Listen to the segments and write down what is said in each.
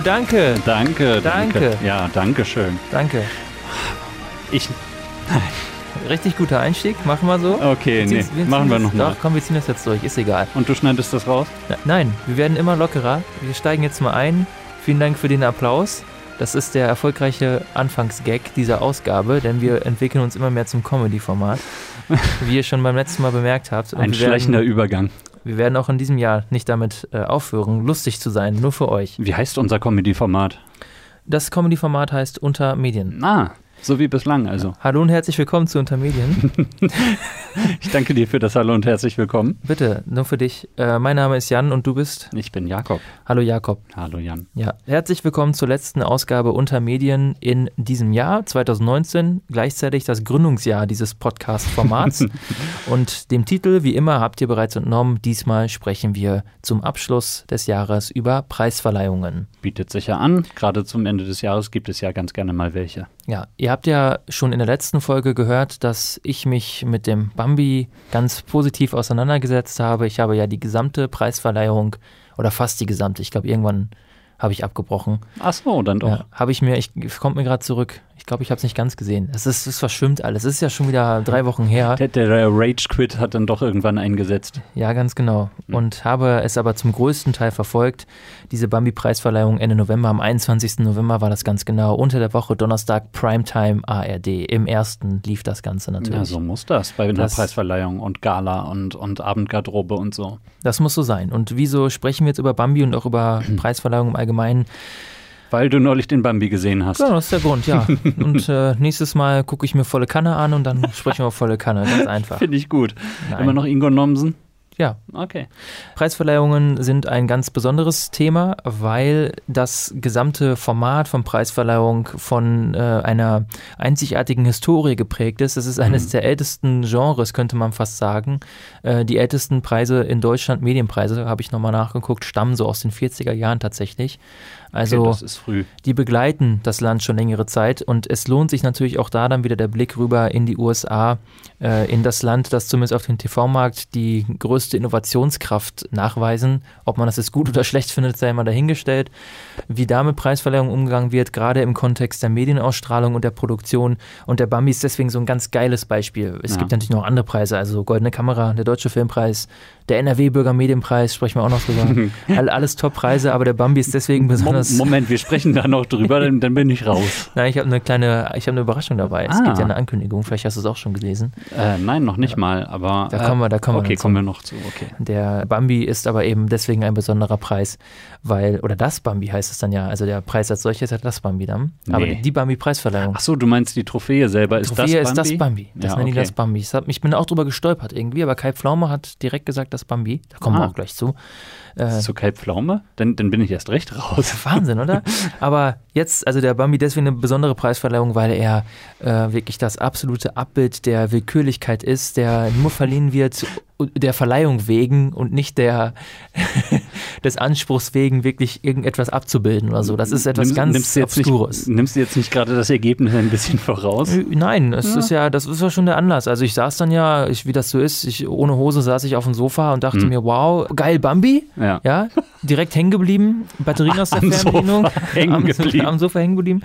Danke. Danke, Danke. Ja, danke schön. Danke. Ich. Richtig guter Einstieg. Machen wir so. Okay, nee, ziehen- ziehen machen wir nochmal. Doch, komm, wir ziehen das jetzt durch. Ist egal. Und du schneidest das raus? Na, nein, wir werden immer lockerer. Wir steigen jetzt mal ein. Vielen Dank für den Applaus. Das ist der erfolgreiche Anfangsgag dieser Ausgabe, denn wir entwickeln uns immer mehr zum Comedy-Format. Wie ihr schon beim letzten Mal bemerkt habt. Ein wir schleichender Übergang. Wir werden auch in diesem Jahr nicht damit äh, aufhören, lustig zu sein, nur für euch. Wie heißt unser Comedy-Format? Das Comedy-Format heißt Unter Medien. Ah, so wie bislang also. Hallo und herzlich willkommen zu Unter Medien. Ich danke dir für das Hallo und herzlich willkommen. Bitte, nur für dich. Äh, mein Name ist Jan und du bist. Ich bin Jakob. Hallo Jakob. Hallo Jan. Ja, herzlich willkommen zur letzten Ausgabe Unter Medien in diesem Jahr 2019, gleichzeitig das Gründungsjahr dieses Podcast-Formats. und dem Titel, wie immer, habt ihr bereits entnommen, diesmal sprechen wir zum Abschluss des Jahres über Preisverleihungen. Bietet sich ja an. Gerade zum Ende des Jahres gibt es ja ganz gerne mal welche. Ja, ihr habt ja schon in der letzten Folge gehört, dass ich mich mit dem Bambi ganz positiv auseinandergesetzt habe. Ich habe ja die gesamte Preisverleihung oder fast die gesamte, ich glaube irgendwann habe ich abgebrochen. Ach so, dann doch. Ja, habe ich mir, ich kommt mir gerade zurück. Ich glaube, ich habe es nicht ganz gesehen. Es ist, es verschwimmt alles. Es ist ja schon wieder drei Wochen her. Der, der Rage-Quit hat dann doch irgendwann eingesetzt. Ja, ganz genau. Und habe es aber zum größten Teil verfolgt. Diese Bambi-Preisverleihung Ende November, am 21. November war das ganz genau. Unter der Woche, Donnerstag, Primetime ARD. Im ersten lief das Ganze natürlich. Ja, so muss das bei einer Das- Preisverleihung und Gala und, und Abendgarderobe und so. Das muss so sein. Und wieso sprechen wir jetzt über Bambi und auch über Preisverleihung im Allgemeinen? Weil du neulich den Bambi gesehen hast. Ja, das ist der Grund, ja. Und äh, nächstes Mal gucke ich mir volle Kanne an und dann sprechen wir volle Kanne. Ganz einfach. Finde ich gut. Nein. Immer noch Ingo Nomsen? Ja, Okay. Preisverleihungen sind ein ganz besonderes Thema, weil das gesamte Format von Preisverleihung von äh, einer einzigartigen Historie geprägt ist. Es ist eines der ältesten Genres, könnte man fast sagen. Äh, die ältesten Preise in Deutschland, Medienpreise, habe ich nochmal nachgeguckt, stammen so aus den 40er Jahren tatsächlich. Also okay, das ist früh. die begleiten das Land schon längere Zeit und es lohnt sich natürlich auch da dann wieder der Blick rüber in die USA, äh, in das Land, das zumindest auf dem TV-Markt die größte Innovationskraft nachweisen. Ob man das jetzt gut oder schlecht findet, sei mal dahingestellt. Wie da mit Preisverleihungen umgegangen wird, gerade im Kontext der Medienausstrahlung und der Produktion. Und der Bambi ist deswegen so ein ganz geiles Beispiel. Es Ja. gibt natürlich noch andere Preise, also Goldene Kamera, der Deutsche Filmpreis, der NRW-Bürgermedienpreis, sprechen wir auch noch drüber. All, alles Top-Preise, aber der Bambi ist deswegen besonders. Moment, wir sprechen da noch drüber, dann, dann bin ich raus. Nein, ich habe eine kleine, ich habe eine Überraschung dabei. Es Ah. gibt ja eine Ankündigung, vielleicht hast du es auch schon gelesen. Äh, nein, noch nicht mal, aber. Da kommen wir, da kommen wir Okay, kommen wir noch zu. Okay. Der Bambi ist aber eben deswegen ein besonderer Preis, weil, oder das Bambi heißt es dann ja, also der Preis als solches hat das Bambi dann. Aber Nee. die Bambi-Preisverleihung. Ach so, du meinst die Trophäe selber ist Trophäe das ist Bambi? das Bambi. Das Ja, nennen die okay. das Bambi. Ich bin auch drüber gestolpert irgendwie, aber Kai Pflaume hat direkt gesagt, das Bambi. Da kommen Ah. wir auch gleich zu. Äh, Zu Kai Pflaume? Dann, dann bin ich erst recht raus. Wahnsinn, oder? Aber jetzt, also der Bambi deswegen eine besondere Preisverleihung, weil er äh, wirklich das absolute Abbild der Willkürlichkeit ist, der nur verliehen wird der Verleihung wegen und nicht der des Anspruchs wegen, wirklich irgendetwas abzubilden oder so. Das ist etwas Nimm- ganz nimmst Obskures. Nicht, nimmst du jetzt nicht gerade das Ergebnis ein bisschen voraus? Nein, es ist ja, das ist ja schon der Anlass. Also ich saß dann ja, ich, wie das so ist, ich, ohne Hose saß ich auf dem Sofa und dachte Hm. mir, wow, geil Bambi, Ja. Ja, direkt hängen geblieben, Batterien aus der Am Fernbedienung, Sofa hängen am, geblieben. am Sofa hängen geblieben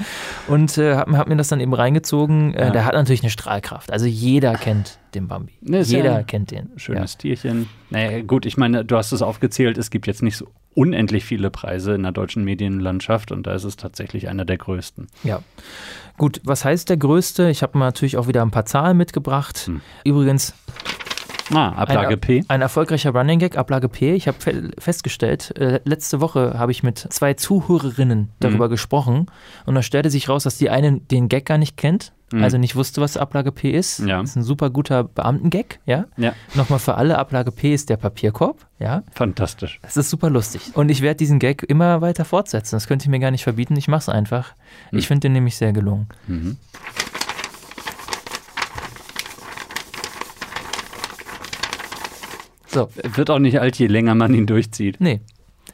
und äh, hab, hab mir das dann eben reingezogen. Äh, Ja. Der hat natürlich eine Strahlkraft. Also jeder kennt den Bambi. Ne, ja jeder ein kennt den. Schönes Tierchen. Naja, gut, ich meine, du hast es aufgezählt, es gibt jetzt nicht so unendlich viele Preise in der deutschen Medienlandschaft und da ist es tatsächlich einer der größten. Ja. Gut, was heißt der größte? Ich habe natürlich auch wieder ein paar Zahlen mitgebracht. Hm. Übrigens, Ah, Ablage ein, P. Ein erfolgreicher Running Gag, Ablage P. Ich habe fe festgestellt, äh, letzte Woche habe ich mit zwei Zuhörerinnen darüber Mhm. gesprochen und da stellte sich raus, dass die eine den Gag gar nicht kennt, Mhm. also nicht wusste, was Ablage P ist. Ja. Das ist ein super guter Beamtengag, ja. Ja, Nochmal für alle, Ablage P ist der Papierkorb, ja. fantastisch. Das ist super lustig. Und ich werde diesen Gag immer weiter fortsetzen. Das könnt ihr mir gar nicht verbieten. Ich mache es einfach. Hm. Ich finde den nämlich sehr gelungen. Mhm. So, Wird auch nicht alt, je länger man ihn durchzieht. nee.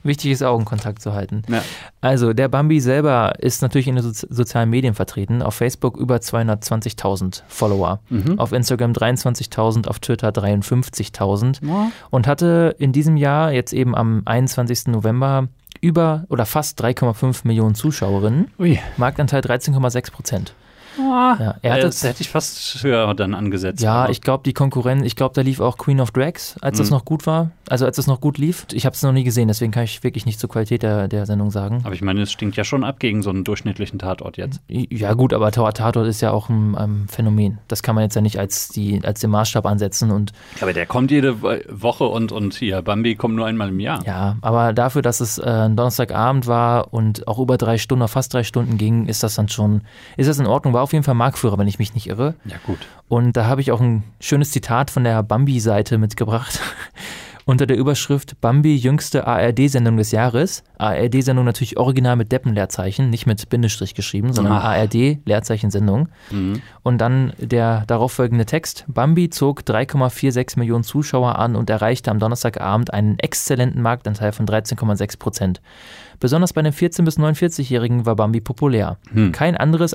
Wichtig ist, Augenkontakt zu halten. Ja. Also, der Bambi selber ist natürlich in den Sozi sozialen Medien vertreten. Auf Facebook über 220.000 Follower. Mhm. Auf Instagram 23.000, auf Twitter 53.000. Ja. Und hatte in diesem Jahr, jetzt eben am 21. November, über oder fast 3,5 Millionen Zuschauerinnen. Ui. Marktanteil 13,6 Prozent. Ah, Ja, er hat das das- hätte ich fast höher dann angesetzt. Ja, aber- ich glaube, die Konkurrenz, ich glaube, da lief auch Queen of Drags, als das Mhm. noch gut war. Also als das noch gut lief. Ich habe es noch nie gesehen, deswegen kann ich wirklich nicht zur Qualität der, der Sendung sagen. aber ich meine, es stinkt ja schon ab gegen so einen durchschnittlichen Tatort jetzt. Ja gut, aber Tower Tatort ist ja auch ein, ein Phänomen. Das kann man jetzt ja nicht als, die, als den Maßstab ansetzen. Und Aber der kommt jede Wo- Woche und, und hier, Bambi kommt nur einmal im Jahr. ja, aber dafür, dass es äh, ein Donnerstagabend war und auch über drei Stunden, fast drei Stunden ging, ist das dann schon, ist das in Ordnung. War auf jeden Fall Marktführer, wenn ich mich nicht irre. Ja, gut. Und da habe ich auch ein schönes Zitat von der Bambi-Seite mitgebracht. Unter der Überschrift Bambi jüngste ARD-Sendung des Jahres. ARD-Sendung natürlich original mit Deppenleerzeichen, nicht mit Bindestrich geschrieben, sondern Ach. ARD-Leerzeichen-Sendung. Mhm. Und dann der darauffolgende Text. Bambi zog 3,46 Millionen Zuschauer an und erreichte am Donnerstagabend einen exzellenten Marktanteil von 13,6 Prozent. Besonders bei den 14- bis 49-Jährigen war Bambi populär. Hm. Kein anderes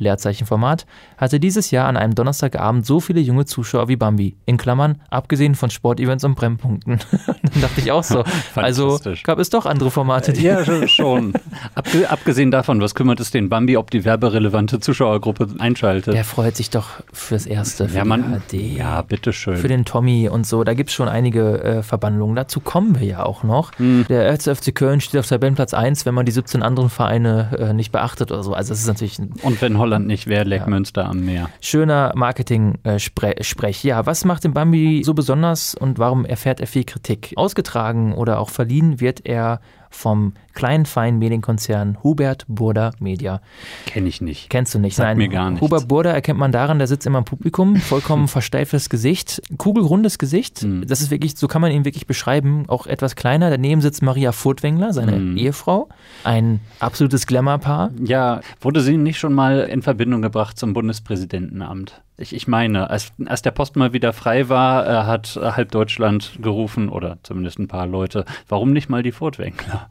ARD-Leerzeichenformat hatte dieses Jahr an einem Donnerstagabend so viele junge Zuschauer wie Bambi. In Klammern, abgesehen von Sportevents und Brennpunkten. Dann dachte ich auch so. Also gab es doch andere Formate, die Ja, schon- schon. Abge abgesehen davon, was kümmert es den Bambi, ob die werberelevante Zuschauergruppe einschaltet? Der freut sich doch fürs Erste, für ja, die man, ARD. ja, bitteschön. für den Tommy und so. Da gibt es schon einige äh, Verbandlungen. Dazu kommen wir ja auch noch. Hm. Der 1. FC Köln steht auf Tabellenplatz 1, wenn man die 17 anderen Vereine äh, nicht beachtet oder so. Also es ist natürlich ein Und wenn Holland nicht wäre, Leck Ja. Münster am Meer. schöner Marketing-Sprech. Ja, was macht den Bambi so besonders und warum erfährt er viel Kritik? Ausgetragen oder auch verliehen wird er vom kleinen feinen Medienkonzern Hubert Burda Media. Kenne ich nicht. Kennst du nicht? Sagt mir gar nichts. Hubert Burda erkennt man daran, der sitzt immer im Publikum, vollkommen versteiftes Gesicht, kugelrundes Gesicht. Hm. Das ist wirklich, so kann man ihn wirklich beschreiben, auch etwas kleiner. Daneben sitzt Maria Furtwängler, seine Hm. Ehefrau. Ein absolutes Glamour-Paar. Ja, wurde sie nicht schon mal in Verbindung gebracht zum Bundespräsidentenamt? Ich, ich meine, als, als der Post mal wieder frei war, äh, hat äh, halb Deutschland gerufen, oder zumindest ein paar Leute, warum nicht mal die Furtwängler?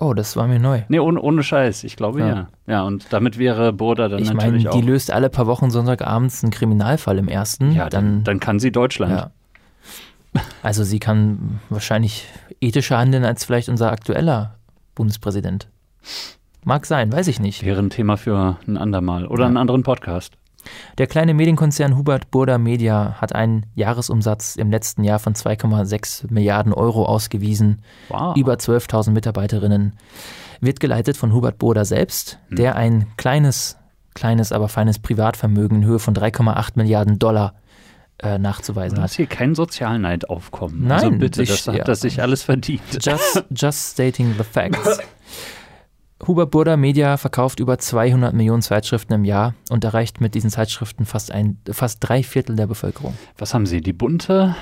Oh, das war mir neu. Nee, ohne, ohne Scheiß, ich glaube ja. Ja. ja. und damit wäre Burda dann Ich meine, natürlich die auch. löst alle paar Wochen Sonntagabends einen Kriminalfall im ersten. ja, dann, dann, dann kann sie Deutschland. ja. Also sie kann wahrscheinlich ethischer handeln als vielleicht unser aktueller Bundespräsident. Mag sein, weiß ich nicht. Wäre ein Thema für ein andermal oder Ja. einen anderen Podcast. Der kleine Medienkonzern Hubert Burda Media hat einen Jahresumsatz im letzten Jahr von 2,6 Milliarden Euro ausgewiesen, Wow. über 12.000 Mitarbeiterinnen, wird geleitet von Hubert Burda selbst, der ein kleines, kleines, aber feines Privatvermögen in Höhe von 3,8 Milliarden Dollar äh, nachzuweisen Lass hat. hier kein Sozialneid aufkommen. Nein, also bitte, ich- das ja. hat das sich alles verdient. Just, just stating the facts. Hubert Burda Media verkauft über 200 Millionen Zeitschriften im Jahr und erreicht mit diesen Zeitschriften fast, ein, fast drei Viertel der Bevölkerung. Was haben Sie? Die bunte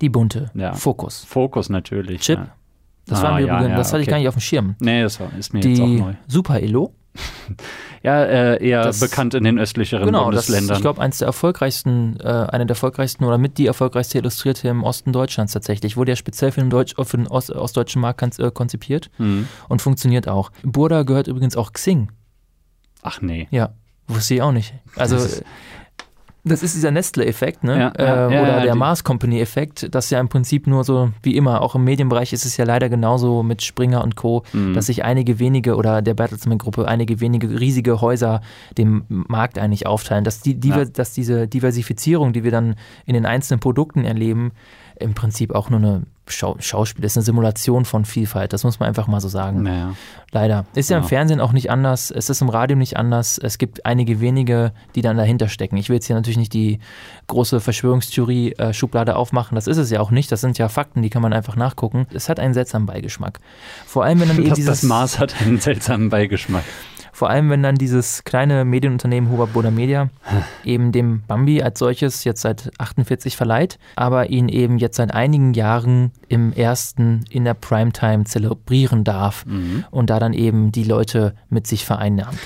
Die bunte, Ja. Fokus. Fokus natürlich. Chip. Ja. Das, Ah, war mir ja, übrigens, ja, das hatte ich okay. gar nicht auf dem Schirm. Nee, das war, ist mir jetzt auch Die neu. Super Elo. Ja, äh, eher Das- bekannt in den östlicheren Genau, das ist, Bundesländern. ich glaube, eins der erfolgreichsten, äh, eine der erfolgreichsten oder mit die erfolgreichste Illustrierte im Osten Deutschlands tatsächlich. Wurde ja speziell für den, Deutsch, äh, für den Ost, ostdeutschen Markt äh, konzipiert hm. und funktioniert auch. Burda gehört übrigens auch Xing. Ach nee. Ja, wusste ich auch nicht. Also, Das ist- dieser Nestle-Effekt, ne? Ja, ja, äh, ja, oder der die- Mars Company-Effekt, das ja im Prinzip nur so, wie immer, auch im Medienbereich ist es ja leider genauso mit Springer und Co., Mhm. dass sich einige wenige oder der Bertelsmann-Gruppe einige wenige riesige Häuser dem Markt eigentlich aufteilen. Dass, die, Ja. dass diese Diversifizierung, die wir dann in den einzelnen Produkten erleben, im Prinzip auch nur eine Schau Schauspiel ist, eine Simulation von Vielfalt. Das muss man einfach mal so sagen. Naja. Leider. Ist ja, im Ja. Fernsehen auch nicht anders, es ist im Radio nicht anders. Es gibt einige wenige, die dann dahinter stecken. Ich will jetzt hier natürlich nicht die große Verschwörungstheorie-Schublade aufmachen. Das ist es ja auch nicht. Das sind ja Fakten, die kann man einfach nachgucken. Es hat einen seltsamen Beigeschmack. Vor allem, wenn dann eben Das, dieses, das Mars hat einen seltsamen Beigeschmack. Vor allem, wenn dann dieses kleine Medienunternehmen Huber Boda Media eben dem Bambi als solches jetzt seit 48 verleiht, aber ihn eben jetzt seit einigen Jahren im ersten in der Primetime zelebrieren darf Mhm. und da dann eben die Leute mit sich vereinnahmen.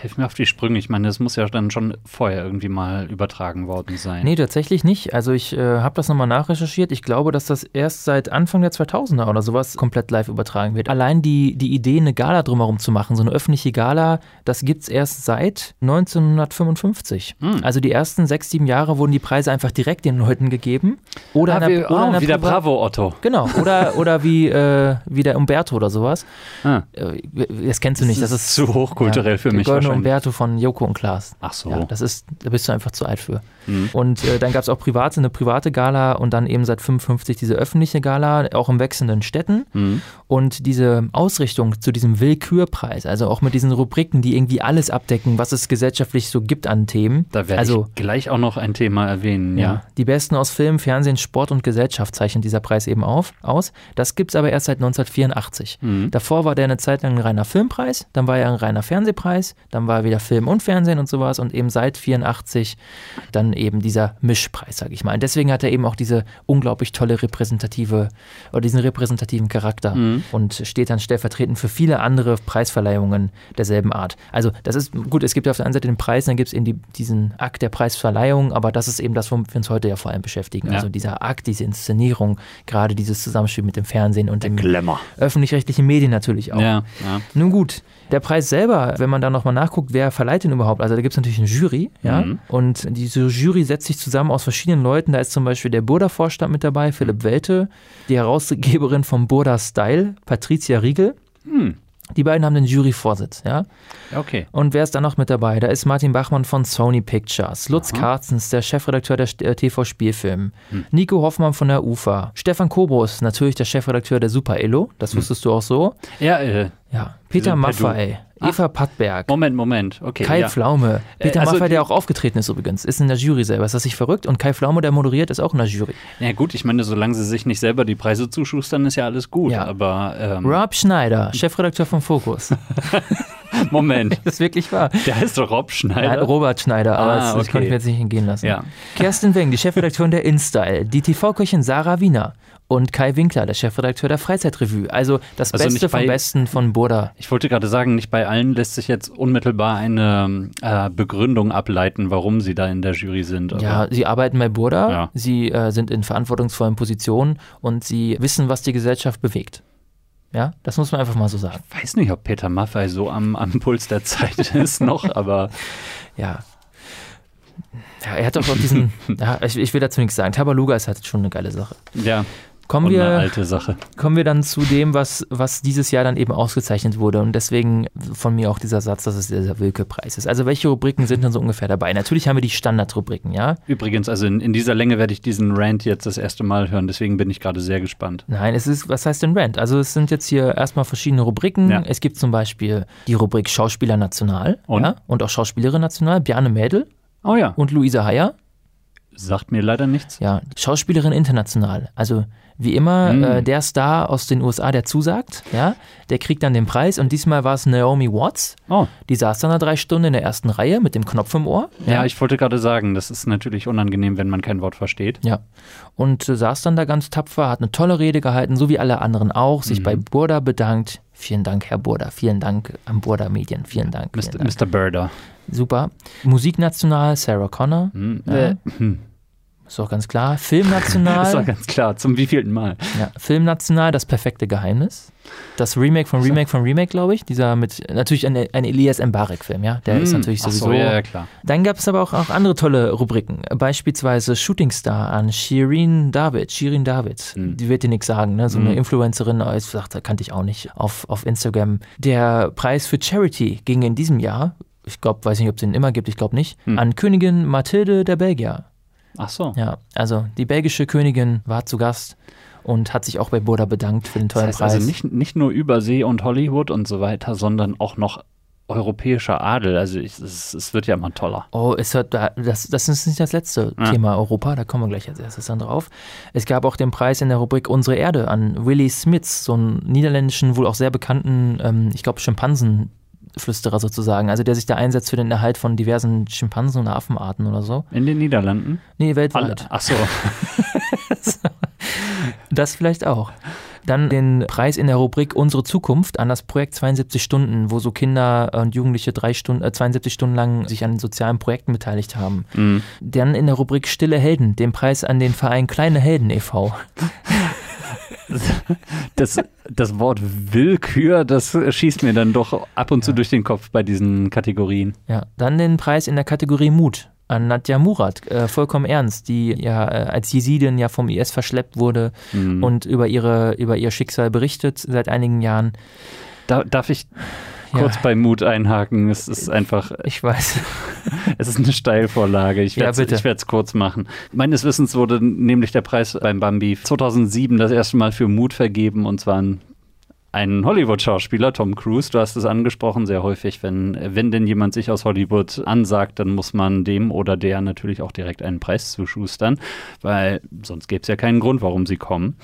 Hilf mir auf die Sprünge. Ich meine, das muss ja dann schon vorher irgendwie mal übertragen worden sein. Nee, tatsächlich nicht. Also ich äh, habe das nochmal nachrecherchiert. Ich glaube, dass das erst seit Anfang der 2000er oder sowas komplett live übertragen wird. Allein die, die Idee, eine Gala drumherum zu machen, so eine öffentliche Gala, das gibt es erst seit 1955. Hm. Also die ersten sechs, sieben Jahre wurden die Preise einfach direkt den Leuten gegeben. Oder ah, wie, oder oh, der wie der Bravo Otto. Genau, oder, oder wie, äh, wie der Umberto oder sowas. Ah, Äh, Das kennst du nicht, das ist zu hochkulturell für der mich Goldene wahrscheinlich. Umberto von Joko und Klaas. Ach so. Ja, das ist, da bist du einfach zu alt für. Hm. Und äh, dann gab es auch private, eine private Gala und dann eben seit 55 diese öffentliche Gala, auch in wechselnden Städten. Hm. Und diese Ausrichtung zu diesem Willkürpreis, also auch mit diesen Rubriken, die irgendwie alles abdecken, was es gesellschaftlich so gibt an Themen. Da werde also, ich gleich auch noch ein Thema erwähnen, ja. ja. Die Besten aus Film, Fernsehen, Sport und Gesellschaft zeichnet dieser Preis eben auf, aus. Das gibt es aber erst seit 1984. Mhm. Davor war der eine Zeit lang ein reiner Filmpreis, dann war er ein reiner Fernsehpreis, dann war er wieder Film und Fernsehen und sowas und eben seit 84 dann eben dieser Mischpreis, sage ich mal. Und deswegen hat er eben auch diese unglaublich tolle repräsentative oder diesen repräsentativen Charakter Mhm. und steht dann stellvertretend für viele andere Preisverleihungen derselben Art. Also das ist gut, es gibt auf der einen Seite den Preis, dann gibt es eben die, diesen Akt der Preisverleihung, aber das ist eben das, womit wir uns heute ja vor allem beschäftigen. Ja. Also dieser Akt, diese Inszenierung, gerade dieses Zusammenspiel mit dem Fernsehen und dem Glamour. öffentlich-rechtlichen Medien natürlich auch. Ja, ja. Nun gut, der Preis selber, wenn man da nochmal nachguguckt, wer verleiht den überhaupt? Also da gibt es natürlich eine Jury, ja. Mhm. Und diese Jury setzt sich zusammen aus verschiedenen Leuten. Da ist zum Beispiel der Burda-Vorstand mit dabei, Philipp Welte, die Herausgeberin vom Burda Style, Patricia Riegel. Hm. Die beiden haben den Juryvorsitz, ja. Okay. Und wer ist da noch mit dabei? Da ist Martin Bachmann von Sony Pictures, Lutz Aha. Karzens, der Chefredakteur der St- äh, TV Spielfilm, Hm. Nico Hoffmann von der UFA, Stefan Kobros, natürlich der Chefredakteur der Super Elo, Hm. das wusstest du auch so. Ja, äh, Ja, Peter. Maffei, Eva Pattberg, Moment, Moment. Okay. Kai ja. Pflaume. Peter also Maffei, die- der auch aufgetreten ist übrigens, ist in der Jury selber. Ist das nicht verrückt? Und Kai Pflaume, der moderiert, ist auch in der Jury. Ja gut, ich meine, solange sie sich nicht selber die Preise zuschustern, ist ja alles gut. Ja. Aber ähm, Rob Schneider, Chefredakteur von Focus. Moment, das ist wirklich wahr. der heißt doch Rob Schneider. Nein, Robert Schneider, aber Ah, das, das okay. konnte ich mir jetzt nicht entgehen lassen. Ja. Kerstin Weng, die Chefredakteurin der InStyle, die TV-Köchin Sarah Wiener und Kai Winkler, der Chefredakteur der Freizeitrevue. Also das Also Beste nicht vom bei- Besten von Burda. Ich wollte gerade sagen, nicht bei allen lässt sich jetzt unmittelbar eine äh, Begründung ableiten, warum sie da in der Jury sind. Ja, sie arbeiten bei Burda, Ja. sie äh, sind in verantwortungsvollen Positionen und sie wissen, was die Gesellschaft bewegt. Ja, das muss man einfach mal so sagen. ich weiß nicht, ob Peter Maffei so am, am Puls der Zeit ist noch, aber Ja. Ja, er hat doch auch diesen, ja, ich, ich will dazu nichts sagen. Tabaluga ist halt schon eine geile Sache. ja, Kommen und eine wir, alte Sache. kommen wir dann zu dem, was, was dieses Jahr dann eben ausgezeichnet wurde. Und deswegen von mir auch dieser Satz, dass es dieser Willkürpreis ist. Also welche Rubriken sind denn so ungefähr dabei? Natürlich haben wir die Standardrubriken, ja. Übrigens, also in, in dieser Länge werde ich diesen Rant jetzt das erste Mal hören, deswegen bin ich gerade sehr gespannt. Nein, es ist, was heißt denn Rant? Also es sind jetzt hier erstmal verschiedene Rubriken. Ja. Es gibt zum Beispiel die Rubrik Schauspieler National Und? Ja, und auch Schauspielerin National, Bjarne Mädel Oh ja, und Luisa Heyer. sagt mir leider nichts. Ja, Schauspielerin international. Also wie immer, Mm. äh, der Star aus den USA, der zusagt, ja, der kriegt dann den Preis und diesmal war es Naomi Watts. Oh, Die saß dann da drei Stunden in der ersten Reihe mit dem Knopf im Ohr. ja, ich wollte gerade sagen, das ist natürlich unangenehm, wenn man kein Wort versteht. Ja. Und äh, saß dann da ganz tapfer, hat eine tolle Rede gehalten, so wie alle anderen auch, sich Mhm. bei Burda bedankt. Vielen Dank, Herr Burda. Vielen Dank an Burda Medien. Vielen Dank. Vielen Mr. Dank. Mr. Birder. Super. Musiknational, Sarah Connor. Hm, Ja. Ist auch ganz klar. Das war Filmnational. ganz klar. Zum wievielten Mal? ja, Filmnational, das perfekte Geheimnis. Das Remake von Remake von Remake, glaube ich. Dieser mit, natürlich ein, ein Elias Mbarek-Film, ja. Der ist Hm, natürlich ach so, sowieso. ja, ja, klar. Dann gab es aber auch, auch andere tolle Rubriken. Beispielsweise Shooting Star an Shirin David. Shirin David. Hm. Die wird dir nichts sagen, ne? So eine Hm. Influencerin, äh, ich sagte, kannte ich auch nicht, auf, auf Instagram. Der Preis für Charity ging in diesem Jahr, ich glaube, weiß nicht, ob es den immer gibt, ich glaube nicht, an Königin Mathilde der Belgier. Ach so. Ja, also die belgische Königin war zu Gast und hat sich auch bei Burda bedankt für den Das tollen heißt Preis. also nicht, nicht nur Übersee und Hollywood und so weiter, sondern auch noch europäischer Adel. Also ich, es, es wird ja immer toller. Oh, es hat, das, das ist nicht das letzte Ja. Thema Europa, da kommen wir gleich als erstes dann drauf. Es gab auch den Preis in der Rubrik Unsere Erde an Willy Smits, so einen niederländischen, wohl auch sehr bekannten, ähm, ich glaube, Schimpansenflüsterer sozusagen, also der sich da einsetzt für den Erhalt von diversen Schimpansen- und Affenarten oder so. In den Niederlanden? Nee, Alle. weltweit. Ach so. Das vielleicht auch. Dann den Preis in der Rubrik Unsere Zukunft an das Projekt 72 Stunden, wo so Kinder und Jugendliche drei Stunden, äh, 72 Stunden lang sich an sozialen Projekten beteiligt haben. Mhm. Dann in der Rubrik Stille Helden, den Preis an den Verein Kleine Helden e.V. Das, das Wort Willkür, das schießt mir dann doch ab und zu durch den Kopf bei diesen Kategorien. Ja, dann den Preis in der Kategorie Mut an Nadja Murat, äh, vollkommen ernst, die ja äh, als Jesidin ja vom IS verschleppt wurde mhm. und über, ihre, über ihr Schicksal berichtet seit einigen Jahren. Da, darf ich kurz ja. bei Mut einhaken? Es ist einfach. Ich weiß. es ist eine Steilvorlage. Ich werde es kurz machen. Meines Wissens wurde nämlich der Preis beim Bambi 2007 das erste Mal für Mut vergeben und zwar ein einen Hollywood-Schauspieler, Tom Cruise, du hast es angesprochen, sehr häufig, wenn, wenn denn jemand sich aus Hollywood ansagt, dann muss man dem oder der natürlich auch direkt einen Preis zuschustern, weil sonst gäbe es ja keinen Grund, warum sie kommen.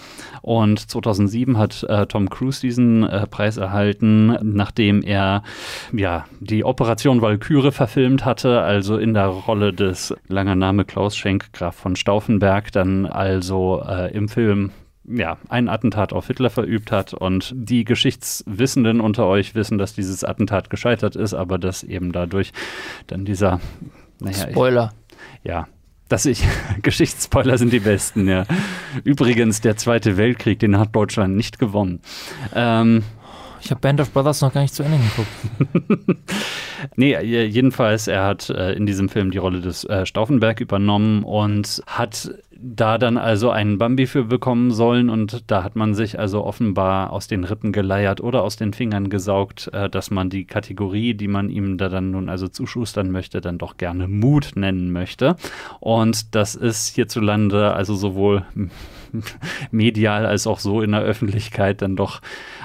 Und 2007 hat äh, Tom Cruise diesen äh, Preis erhalten, nachdem er ja die Operation Walküre verfilmt hatte, also in der Rolle des, langer Name Klaus Schenk, Graf von Stauffenberg, dann also äh, im Film ja, ein Attentat auf Hitler verübt hat. Und die Geschichtswissenden unter euch wissen, dass dieses Attentat gescheitert ist, aber dass eben dadurch dann dieser naja, Spoiler. Ich, ja, dass ich, Geschichtsspoiler sind die besten, ja. Übrigens, der Zweite Weltkrieg, den hat Deutschland nicht gewonnen. Ähm, ich habe Band of Brothers noch gar nicht zu Ende geguckt. nee, jedenfalls, er hat äh, in diesem Film die Rolle des äh, Stauffenberg übernommen und hat da dann also einen Bambi für bekommen sollen und da hat man sich also offenbar aus den Rippen geleiert oder aus den Fingern gesaugt, äh, dass man die Kategorie, die man ihm da dann nun also zuschustern möchte, dann doch gerne Mut nennen möchte. Und das ist hierzulande also sowohl medial als auch so in der Öffentlichkeit dann doch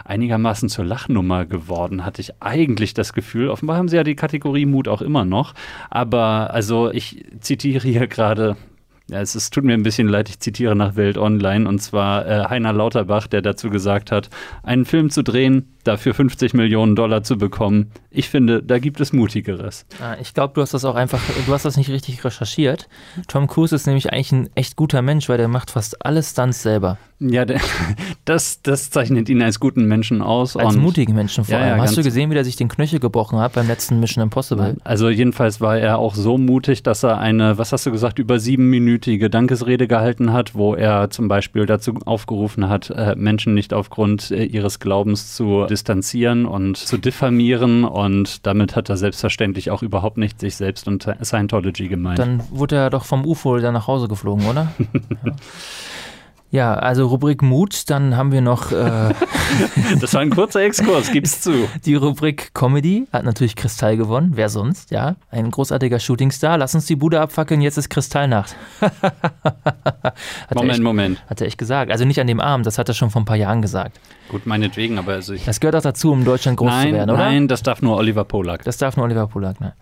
einigermaßen zur Lachnummer geworden, hatte ich eigentlich das Gefühl. Offenbar haben sie ja die Kategorie Mut auch immer noch. Aber also ich zitiere hier gerade ja, es, es, tut mir ein bisschen leid, ich zitiere nach Welt Online und zwar äh, Heiner Lauterbach, der dazu gesagt hat, einen Film zu drehen, dafür 50 Millionen Dollar zu bekommen. Ich finde, da gibt es Mutigeres. Ah, ich glaube, du hast das auch einfach, du hast das nicht richtig recherchiert. Tom Cruise ist nämlich eigentlich ein echt guter Mensch, weil der macht fast alles Stunts selber. Ja, das, das zeichnet ihn als guten Menschen aus. Als mutigen Menschen vor allem. Ja, ja, Hast du gesehen, wie er sich den Knöchel gebrochen hat beim letzten Mission Impossible? Also jedenfalls war er auch so mutig, dass er eine, was hast du gesagt, über siebenminütige Dankesrede gehalten hat, wo er zum Beispiel dazu aufgerufen hat, äh, Menschen nicht aufgrund äh, ihres Glaubens zu distanzieren und zu diffamieren und damit hat er selbstverständlich auch überhaupt nicht sich selbst und Scientology gemeint. Dann wurde er doch vom UFO dann nach Hause geflogen, oder? ja. Ja, also Rubrik Mut, dann haben wir noch. Äh, das war ein kurzer Exkurs, gib's zu. Die Rubrik Comedy hat natürlich Kristall gewonnen. Wer sonst? Ja, ein großartiger Shootingstar. Lass uns die Bude abfackeln, jetzt ist Kristallnacht. Moment, echt, Moment. Hat er echt gesagt. Also nicht an dem Abend, das hat er schon vor ein paar Jahren gesagt. Gut, meinetwegen, aber also ich. Das gehört auch dazu, um Deutschland groß nein, zu werden, oder? Nein, das darf nur Oliver Polak. Das darf nur Oliver Polak, ne?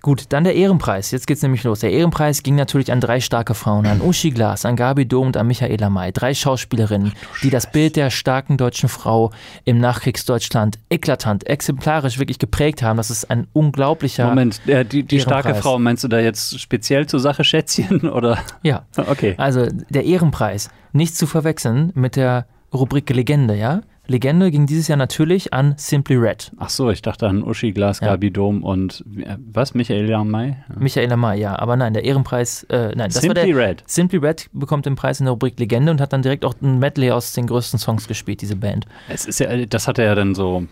Gut, dann der Ehrenpreis. Jetzt geht's nämlich los. Der Ehrenpreis ging natürlich an drei starke Frauen, an Uschi Glas, an Gabi Dom und an Michaela May. Drei Schauspielerinnen, die das Bild der starken deutschen Frau im Nachkriegsdeutschland eklatant, exemplarisch wirklich geprägt haben. Das ist ein unglaublicher. Moment, äh, die, die starke Frau, meinst du da jetzt speziell zur Sache Schätzchen oder? Ja. Okay. Also der Ehrenpreis, nicht zu verwechseln mit der Rubrik Legende, ja? Legende ging dieses Jahr natürlich an Simply Red. Ach so, ich dachte an Uschi Glas, ja. Gabi Dom und äh, was? Michaela May? Ja. Michaela May, ja. Aber nein, der Ehrenpreis, äh, nein, das Simply war der, Red. Simply Red bekommt den Preis in der Rubrik Legende und hat dann direkt auch ein Medley aus den größten Songs gespielt, diese Band. Es ist ja, das hat er ja dann so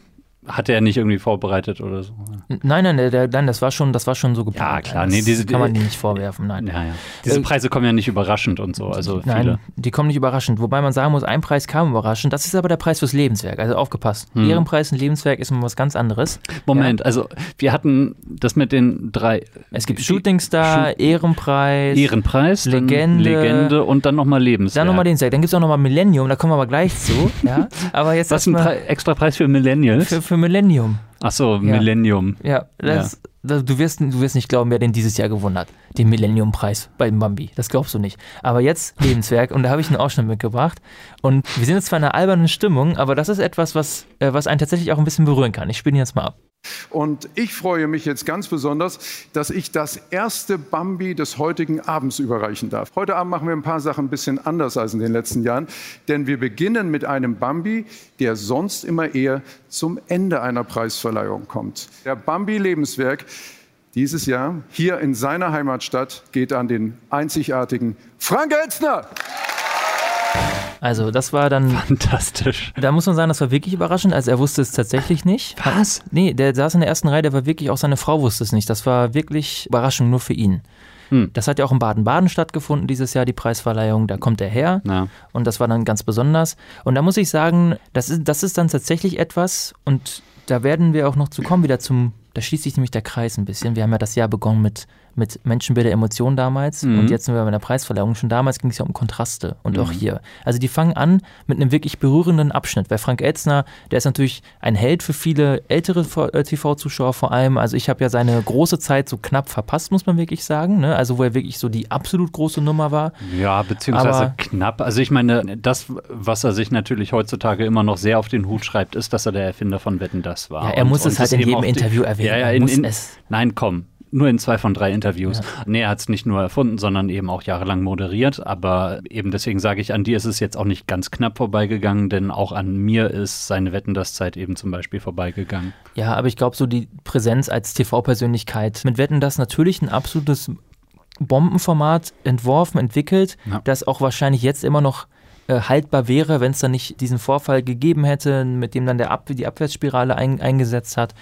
hat er nicht irgendwie vorbereitet oder so? Nein, nein, der, nein, das war schon, das war schon so geplant. Ja, klar, nee, diese, kann man ihm nicht vorwerfen, nein. Ja, ja. Diese äh, Preise kommen ja nicht überraschend und so, also nein, viele. die kommen nicht überraschend, wobei man sagen muss, ein Preis kam überraschend, das ist aber der Preis fürs Lebenswerk, also aufgepasst. Hm. Ehrenpreis und Lebenswerk ist immer was ganz anderes. Moment, ja. also wir hatten das mit den drei. Es gibt Shootingstar, Shoot Ehrenpreis, Ehrenpreis, Legende, Legende und dann nochmal Lebenswerk. Dann nochmal Lebenswerk, dann gibt es auch nochmal Millennium, da kommen wir aber gleich zu. ja? aber jetzt was ist ein extra Preis für Millennials? Für, für Millennium. Ach so, Millennium. Ja, das, ja. du, wirst, du wirst nicht glauben, wer den dieses Jahr gewonnen hat. Den Millennium-Preis bei Bambi. Das glaubst du nicht. Aber jetzt Lebenswerk und da habe ich einen Ausschnitt mitgebracht. Und wir sind jetzt zwar in einer albernen Stimmung, aber das ist etwas, was, äh, was einen tatsächlich auch ein bisschen berühren kann. Ich spiele ihn jetzt mal ab. Und ich freue mich jetzt ganz besonders, dass ich das erste Bambi des heutigen Abends überreichen darf. Heute Abend machen wir ein paar Sachen ein bisschen anders als in den letzten Jahren, denn wir beginnen mit einem Bambi, der sonst immer eher zum Ende einer Preisverleihung kommt. Der Bambi Lebenswerk dieses Jahr hier in seiner Heimatstadt geht an den einzigartigen Frank Elzner. Also das war dann. Fantastisch. Da muss man sagen, das war wirklich überraschend. Also er wusste es tatsächlich nicht. Was? Nee, der saß in der ersten Reihe, der war wirklich, auch seine Frau wusste es nicht. Das war wirklich Überraschung nur für ihn. Hm. Das hat ja auch in Baden-Baden stattgefunden dieses Jahr, die Preisverleihung. Da kommt er her. Ja. Und das war dann ganz besonders. Und da muss ich sagen, das ist, das ist dann tatsächlich etwas, und da werden wir auch noch zu kommen, wieder zum da schließt sich nämlich der Kreis ein bisschen. Wir haben ja das Jahr begonnen mit, mit Menschenbilder, Emotionen damals mhm. und jetzt sind wir bei der Preisverleihung. Schon damals ging es ja um Kontraste und mhm. auch hier. Also die fangen an mit einem wirklich berührenden Abschnitt, weil Frank Elzner, der ist natürlich ein Held für viele ältere äh, TV-Zuschauer vor allem. Also ich habe ja seine große Zeit so knapp verpasst, muss man wirklich sagen. Ne? Also wo er wirklich so die absolut große Nummer war. Ja, beziehungsweise Aber, knapp. Also ich meine, das, was er sich natürlich heutzutage immer noch sehr auf den Hut schreibt, ist, dass er der Erfinder von Wetten, das war. Ja, er und, muss es halt in jedem Interview erwähnen. Ja, ja, in, in, nein, komm. Nur in zwei von drei Interviews. Ja. Nee, er hat es nicht nur erfunden, sondern eben auch jahrelang moderiert. Aber eben deswegen sage ich, an dir ist es jetzt auch nicht ganz knapp vorbeigegangen, denn auch an mir ist seine Wetten das Zeit eben zum Beispiel vorbeigegangen. Ja, aber ich glaube, so die Präsenz als TV-Persönlichkeit mit Wetten das natürlich ein absolutes Bombenformat entworfen, entwickelt, ja. das auch wahrscheinlich jetzt immer noch äh, haltbar wäre, wenn es dann nicht diesen Vorfall gegeben hätte, mit dem dann der Ab die Abwärtsspirale ein eingesetzt hat.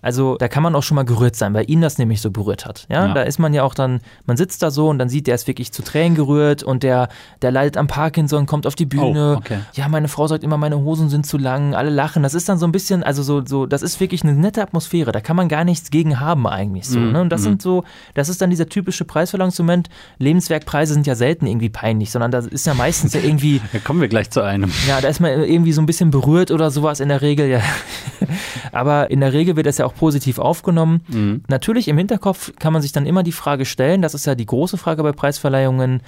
Also da kann man auch schon mal gerührt sein, weil ihn das nämlich so berührt hat. Ja? ja? da ist man ja auch dann, man sitzt da so und dann sieht, der ist wirklich zu Tränen gerührt und der, der leidet am Parkinson, kommt auf die Bühne. Oh, okay. Ja, meine Frau sagt immer, meine Hosen sind zu lang, alle lachen. Das ist dann so ein bisschen, also so, so, das ist wirklich eine nette Atmosphäre. Da kann man gar nichts gegen haben eigentlich so. Mm, ne? Und das mm. sind so, das ist dann dieser typische Preisverlangungsmoment. Lebenswerkpreise sind ja selten irgendwie peinlich, sondern da ist ja meistens ja irgendwie. Da kommen wir gleich zu einem. Ja, da ist man irgendwie so ein bisschen berührt oder sowas in der Regel. Ja. Aber in der Regel wird das ja auch positiv aufgenommen. Mhm. Natürlich im Hinterkopf kann man sich dann immer die Frage stellen, das ist ja die große Frage bei Preisverleihungen,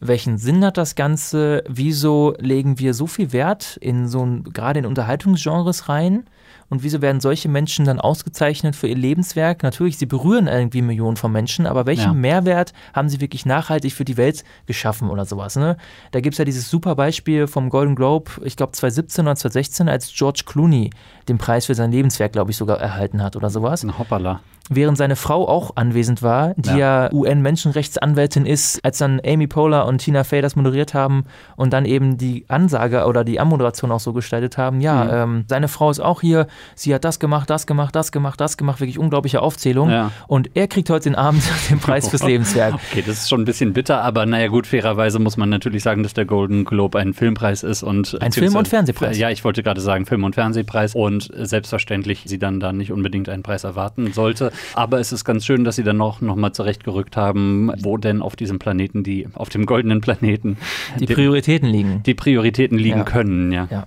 welchen Sinn hat das Ganze? Wieso legen wir so viel Wert in so ein, gerade in Unterhaltungsgenres rein? Und wieso werden solche Menschen dann ausgezeichnet für ihr Lebenswerk? Natürlich, sie berühren irgendwie Millionen von Menschen, aber welchen ja. Mehrwert haben sie wirklich nachhaltig für die Welt geschaffen oder sowas? Ne? Da gibt es ja dieses super Beispiel vom Golden Globe, ich glaube 2017 oder 2016, als George Clooney den Preis für sein Lebenswerk, glaube ich, sogar erhalten hat oder sowas. Ein Hoppala während seine Frau auch anwesend war, die ja, ja UN-Menschenrechtsanwältin ist, als dann Amy Poehler und Tina Fey das moderiert haben und dann eben die Ansage oder die Anmoderation auch so gestaltet haben, ja, mhm. ähm, seine Frau ist auch hier, sie hat das gemacht, das gemacht, das gemacht, das gemacht, wirklich unglaubliche Aufzählung ja. und er kriegt heute den Abend den Preis fürs Lebenswerk. Okay, das ist schon ein bisschen bitter, aber naja gut, fairerweise muss man natürlich sagen, dass der Golden Globe ein Filmpreis ist und ein Film- und Fernsehpreis. Ja, ich wollte gerade sagen Film- und Fernsehpreis und selbstverständlich sie dann da nicht unbedingt einen Preis erwarten sollte. Aber es ist ganz schön, dass sie dann noch, noch mal zurechtgerückt haben, wo denn auf diesem Planeten, die, auf dem goldenen Planeten, die Prioritäten liegen. Die Prioritäten liegen ja. können, ja. ja.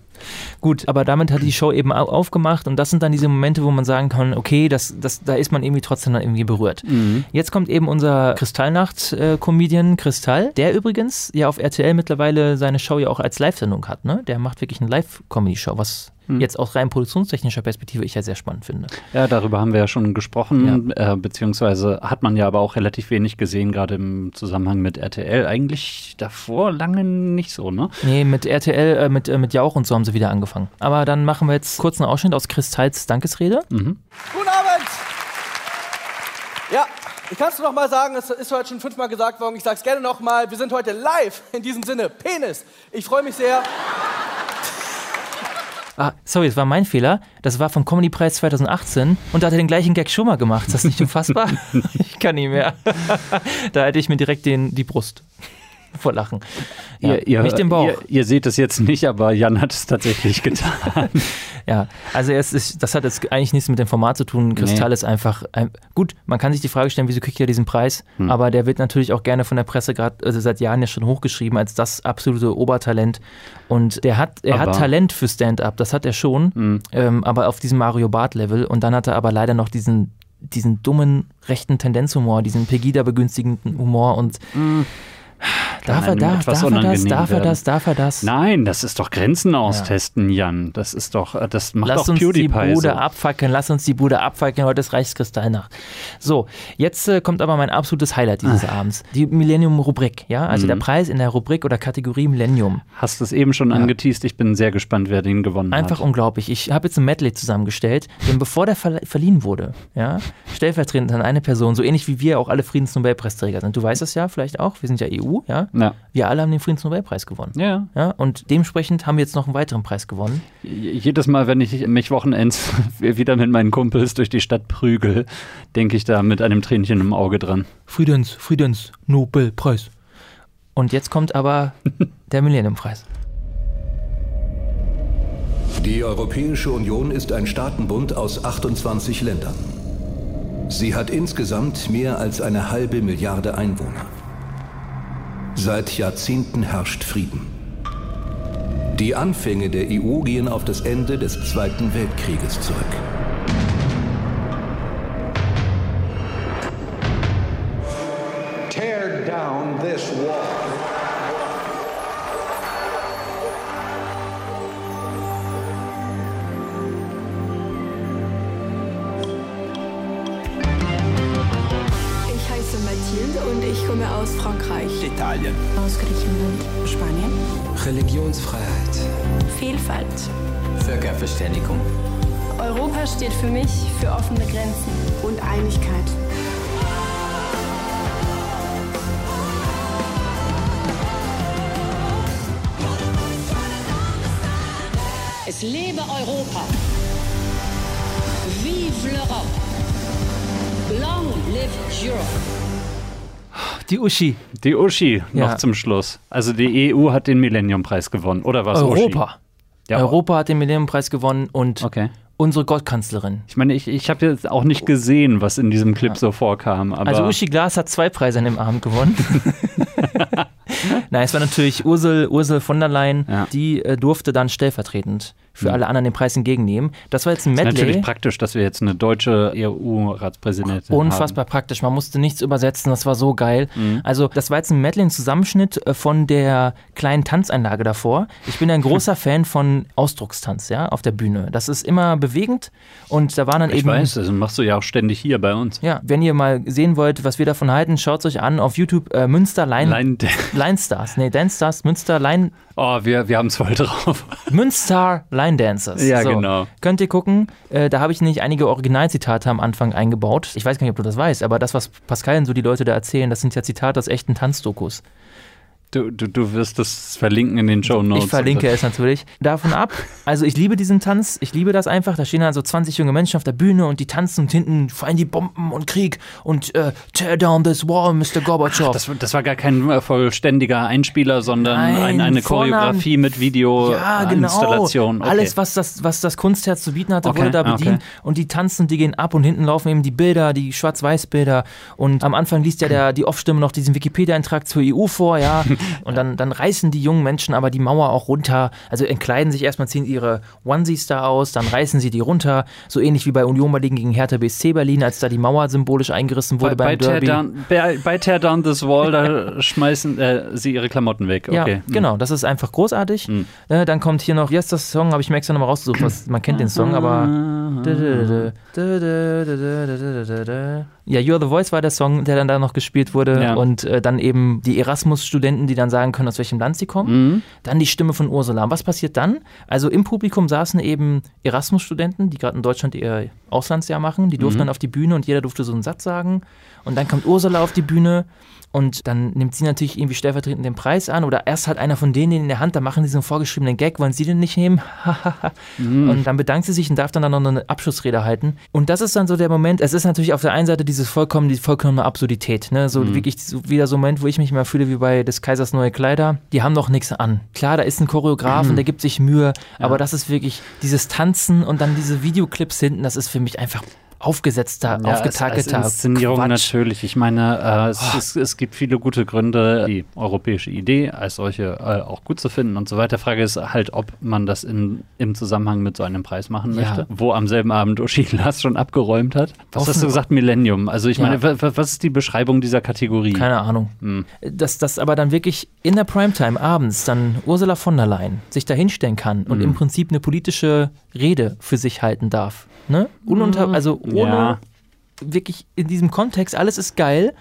Gut, aber damit hat die Show eben aufgemacht und das sind dann diese Momente, wo man sagen kann, okay, das, das, da ist man irgendwie trotzdem dann irgendwie berührt. Mhm. Jetzt kommt eben unser Kristallnacht-Comedian Kristall, der übrigens ja auf RTL mittlerweile seine Show ja auch als Live-Sendung hat. Ne? Der macht wirklich eine Live-Comedy-Show, was hm. jetzt aus rein produktionstechnischer Perspektive ich ja sehr spannend finde. Ja, darüber haben wir ja schon gesprochen, ja. Äh, beziehungsweise hat man ja aber auch relativ wenig gesehen, gerade im Zusammenhang mit RTL. Eigentlich davor lange nicht so, ne? Nee, mit RTL, äh, mit, äh, mit Jauch und so haben sie wieder angefangen. Aber dann machen wir jetzt kurz einen Ausschnitt aus Kristalls Dankesrede. Mhm. Guten Abend! Ja, ich kann es noch mal sagen, es ist heute schon fünfmal gesagt worden, ich sage es gerne noch mal, wir sind heute live, in diesem Sinne, Penis. Ich freue mich sehr. Ah, sorry, das war mein Fehler. Das war vom Comedy Preis 2018 und da hat er den gleichen Gag schon mal gemacht. Ist das nicht unfassbar? ich kann nicht mehr. da hätte ich mir direkt den, die Brust vor Lachen. Ja, ihr, ihr, nicht den Bauch. Ihr, ihr, seht es jetzt nicht, aber Jan hat es tatsächlich getan. ja, also ist, das hat jetzt eigentlich nichts mit dem Format zu tun. Kristall nee. ist einfach, ein, gut, man kann sich die Frage stellen, wieso kriegt er diesen Preis? Hm. Aber der wird natürlich auch gerne von der Presse gerade, also seit Jahren ja schon hochgeschrieben als das absolute Obertalent. Und der hat, er aber hat Talent für Stand-up, das hat er schon, hm. ähm, aber auf diesem Mario Bart-Level. Und dann hat er aber leider noch diesen diesen dummen rechten Tendenzhumor, diesen Pegida begünstigenden Humor und mm Darf er, darf, darf er das, darf er das, darf er das? Nein, das ist doch Grenzen austesten, ja. Jan. Das ist doch, äh, das macht lass doch PewDiePie Lass uns die Bude so. abfackeln, lass uns die Bude abfackeln, heute ist Reichskristallnacht. So, jetzt äh, kommt aber mein absolutes Highlight dieses Ah. Abends. Die Millennium-Rubrik, ja? Also Mhm. der Preis in der Rubrik oder Kategorie Millennium. Hast du es eben schon angeteased? Ich bin sehr gespannt, wer den gewonnen Einfach hat. unglaublich. Ich habe jetzt ein Medley zusammengestellt, denn bevor der verle- verliehen wurde, ja, stellvertretend an eine Person, so ähnlich wie wir auch alle Friedensnobelpreisträger sind. Du weißt es ja vielleicht auch, wir sind ja EU, ja. Ja. Wir alle haben den Friedensnobelpreis gewonnen. Ja. Ja, und dementsprechend haben wir jetzt noch einen weiteren Preis gewonnen. Jedes Mal, wenn ich mich Wochenends wieder mit meinen Kumpels durch die Stadt prügel, denke ich da mit einem Tränchen im Auge dran. Friedens, Friedens, Nobelpreis. Und jetzt kommt aber der Millenniumpreis. Die Europäische Union ist ein Staatenbund aus 28 Ländern. Sie hat insgesamt mehr als eine halbe Milliarde Einwohner. Seit Jahrzehnten herrscht Frieden. Die Anfänge der EU gehen auf das Ende des Zweiten Weltkrieges zurück. Italien. Aus Griechenland. Spanien. Religionsfreiheit. Vielfalt. Völkerverständigung. Europa steht für mich für offene Grenzen und Einigkeit. Es lebe Europa. Vive l'Europe. Long live Europe. Die Uschi. Die Uschi Ja. noch zum Schluss. Also die EU hat den Millenniumpreis gewonnen. Oder was? Europa. Ja. Europa hat den Millenniumpreis gewonnen und Okay. unsere Gottkanzlerin. Ich meine, ich, ich habe jetzt auch nicht gesehen, was in diesem Clip so vorkam. Aber Also Uschi Glas hat zwei Preise an dem Abend gewonnen. Nein, es war natürlich Ursel, Ursel von der Leyen, Ja. die äh, durfte dann stellvertretend für alle anderen den Preis entgegennehmen. Das war jetzt ein ist Medley. natürlich praktisch, dass wir jetzt eine deutsche EU-Ratspräsidentin Unfassbar praktisch. Man musste nichts übersetzen, das war so geil. Mhm. Also, das war jetzt ein Medley, ein Zusammenschnitt äh, von der kleinen Tanzeinlage davor. Ich bin ein großer Fan von Ausdruckstanz, ja, auf der Bühne. Das ist immer bewegend und da waren dann haben. Ich eben. weiß, das machst du ja auch ständig hier bei uns. Ja, wenn ihr mal sehen wollt, was wir davon halten, schaut es euch an auf YouTube äh, Münster Line, Line- Line Stars. Nee, Dance Stars, Münster Line, Oh, wir, wir haben es voll drauf. Münster Line Dancers. Ja, genau. Könnt ihr gucken. Äh, da habe ich nicht einige Originalzitate am Anfang eingebaut. Ich weiß gar nicht, ob du das weißt, aber das, was Pascal und so die Leute da erzählen, das sind ja Zitate aus echten Tanzdokus. Du, du, du wirst das verlinken in den Show Notes. Ich verlinke es natürlich. Davon ab. Also ich liebe diesen Tanz. Ich liebe das einfach. Da stehen dann so 20 junge Menschen auf der Bühne und die tanzen und hinten fallen die Bomben und Krieg und äh, tear down this wall, Mr. Gorbatschow. Das, das war gar kein äh, vollständiger Einspieler, sondern Nein, ein, eine. Choreografie mit Video, Ja, äh, genau. Okay. Alles, was das, was das Kunstherz zu bieten hatte, Okay, wurde da okay. bedient. Und die tanzen, die gehen ab und hinten laufen eben die Bilder, die Schwarz-Weiß-Bilder. Und am Anfang liest ja der, die Off-Stimme noch diesen Wikipedia-Eintrag zur EU vor, ja. Und dann, dann reißen die jungen Menschen aber die Mauer auch runter. Also entkleiden sich erstmal, ziehen ihre Onesies da aus, dann reißen sie die runter. So ähnlich wie bei Union Berlin gegen Hertha BSC Berlin, als da die Mauer symbolisch eingerissen wurde bei, bei, beim Tear Derby. down, bei, bei Tear Down This Wall, da schmeißen äh, sie ihre Klamotten weg. Okay. Ja, Hm. genau, das ist einfach großartig. Äh, dann kommt hier noch, wie heißt das Song, habe ich mir extra nochmal rausgesucht, was, man kennt den Song, aber... Ja, You're the Voice war der Song, der dann da noch gespielt wurde Ja. und äh, dann eben die Erasmus-Studenten, die dann sagen können, aus welchem Land sie kommen. Dann die Stimme von Ursula. Und was passiert dann? Also im Publikum saßen eben Erasmus-Studenten, die gerade in Deutschland ihr Auslandsjahr machen, die durften dann auf die Bühne und jeder durfte so einen Satz sagen. Und dann kommt Ursula auf die Bühne und dann nimmt sie natürlich irgendwie stellvertretend den Preis an. Oder erst hat einer von denen den in der Hand, da machen sie so einen vorgeschriebenen Gag, wollen sie den nicht nehmen? Und dann bedankt sie sich und darf dann, dann noch eine Abschlussrede halten. Und das ist dann so der Moment, es ist natürlich auf der einen Seite dieses vollkommen, die vollkommene Absurdität. Ne? So wirklich so, wieder so ein Moment, wo ich mich mal fühle wie bei des Kaisers neue Kleider. Die haben doch nichts an. Klar, da ist ein Choreograf und der gibt sich Mühe, aber das ist wirklich dieses Tanzen und dann diese Videoclips hinten, das ist für mich einfach aufgesetzter, Ja, aufgetakelter als, als Inszenierung Quatsch. natürlich. Ich meine, äh, es, es, es gibt viele gute Gründe, die europäische Idee als solche äh, auch gut zu finden und so weiter. Frage ist halt, ob man das in, im Zusammenhang mit so einem Preis machen Ja. möchte, wo am selben Abend Uschi Glas schon abgeräumt hat. Was hast Offen- du gesagt? Millennium. Also ich Ja. meine, wa- wa- was ist die Beschreibung dieser Kategorie? Keine Ahnung. Hm. Dass das aber dann wirklich in der Primetime abends dann Ursula von der Leyen sich da hinstellen kann und Mhm. im Prinzip eine politische Rede für sich halten darf. Ne? Ununter, also ohne. Ja. wirklich in diesem Kontext, alles ist geil.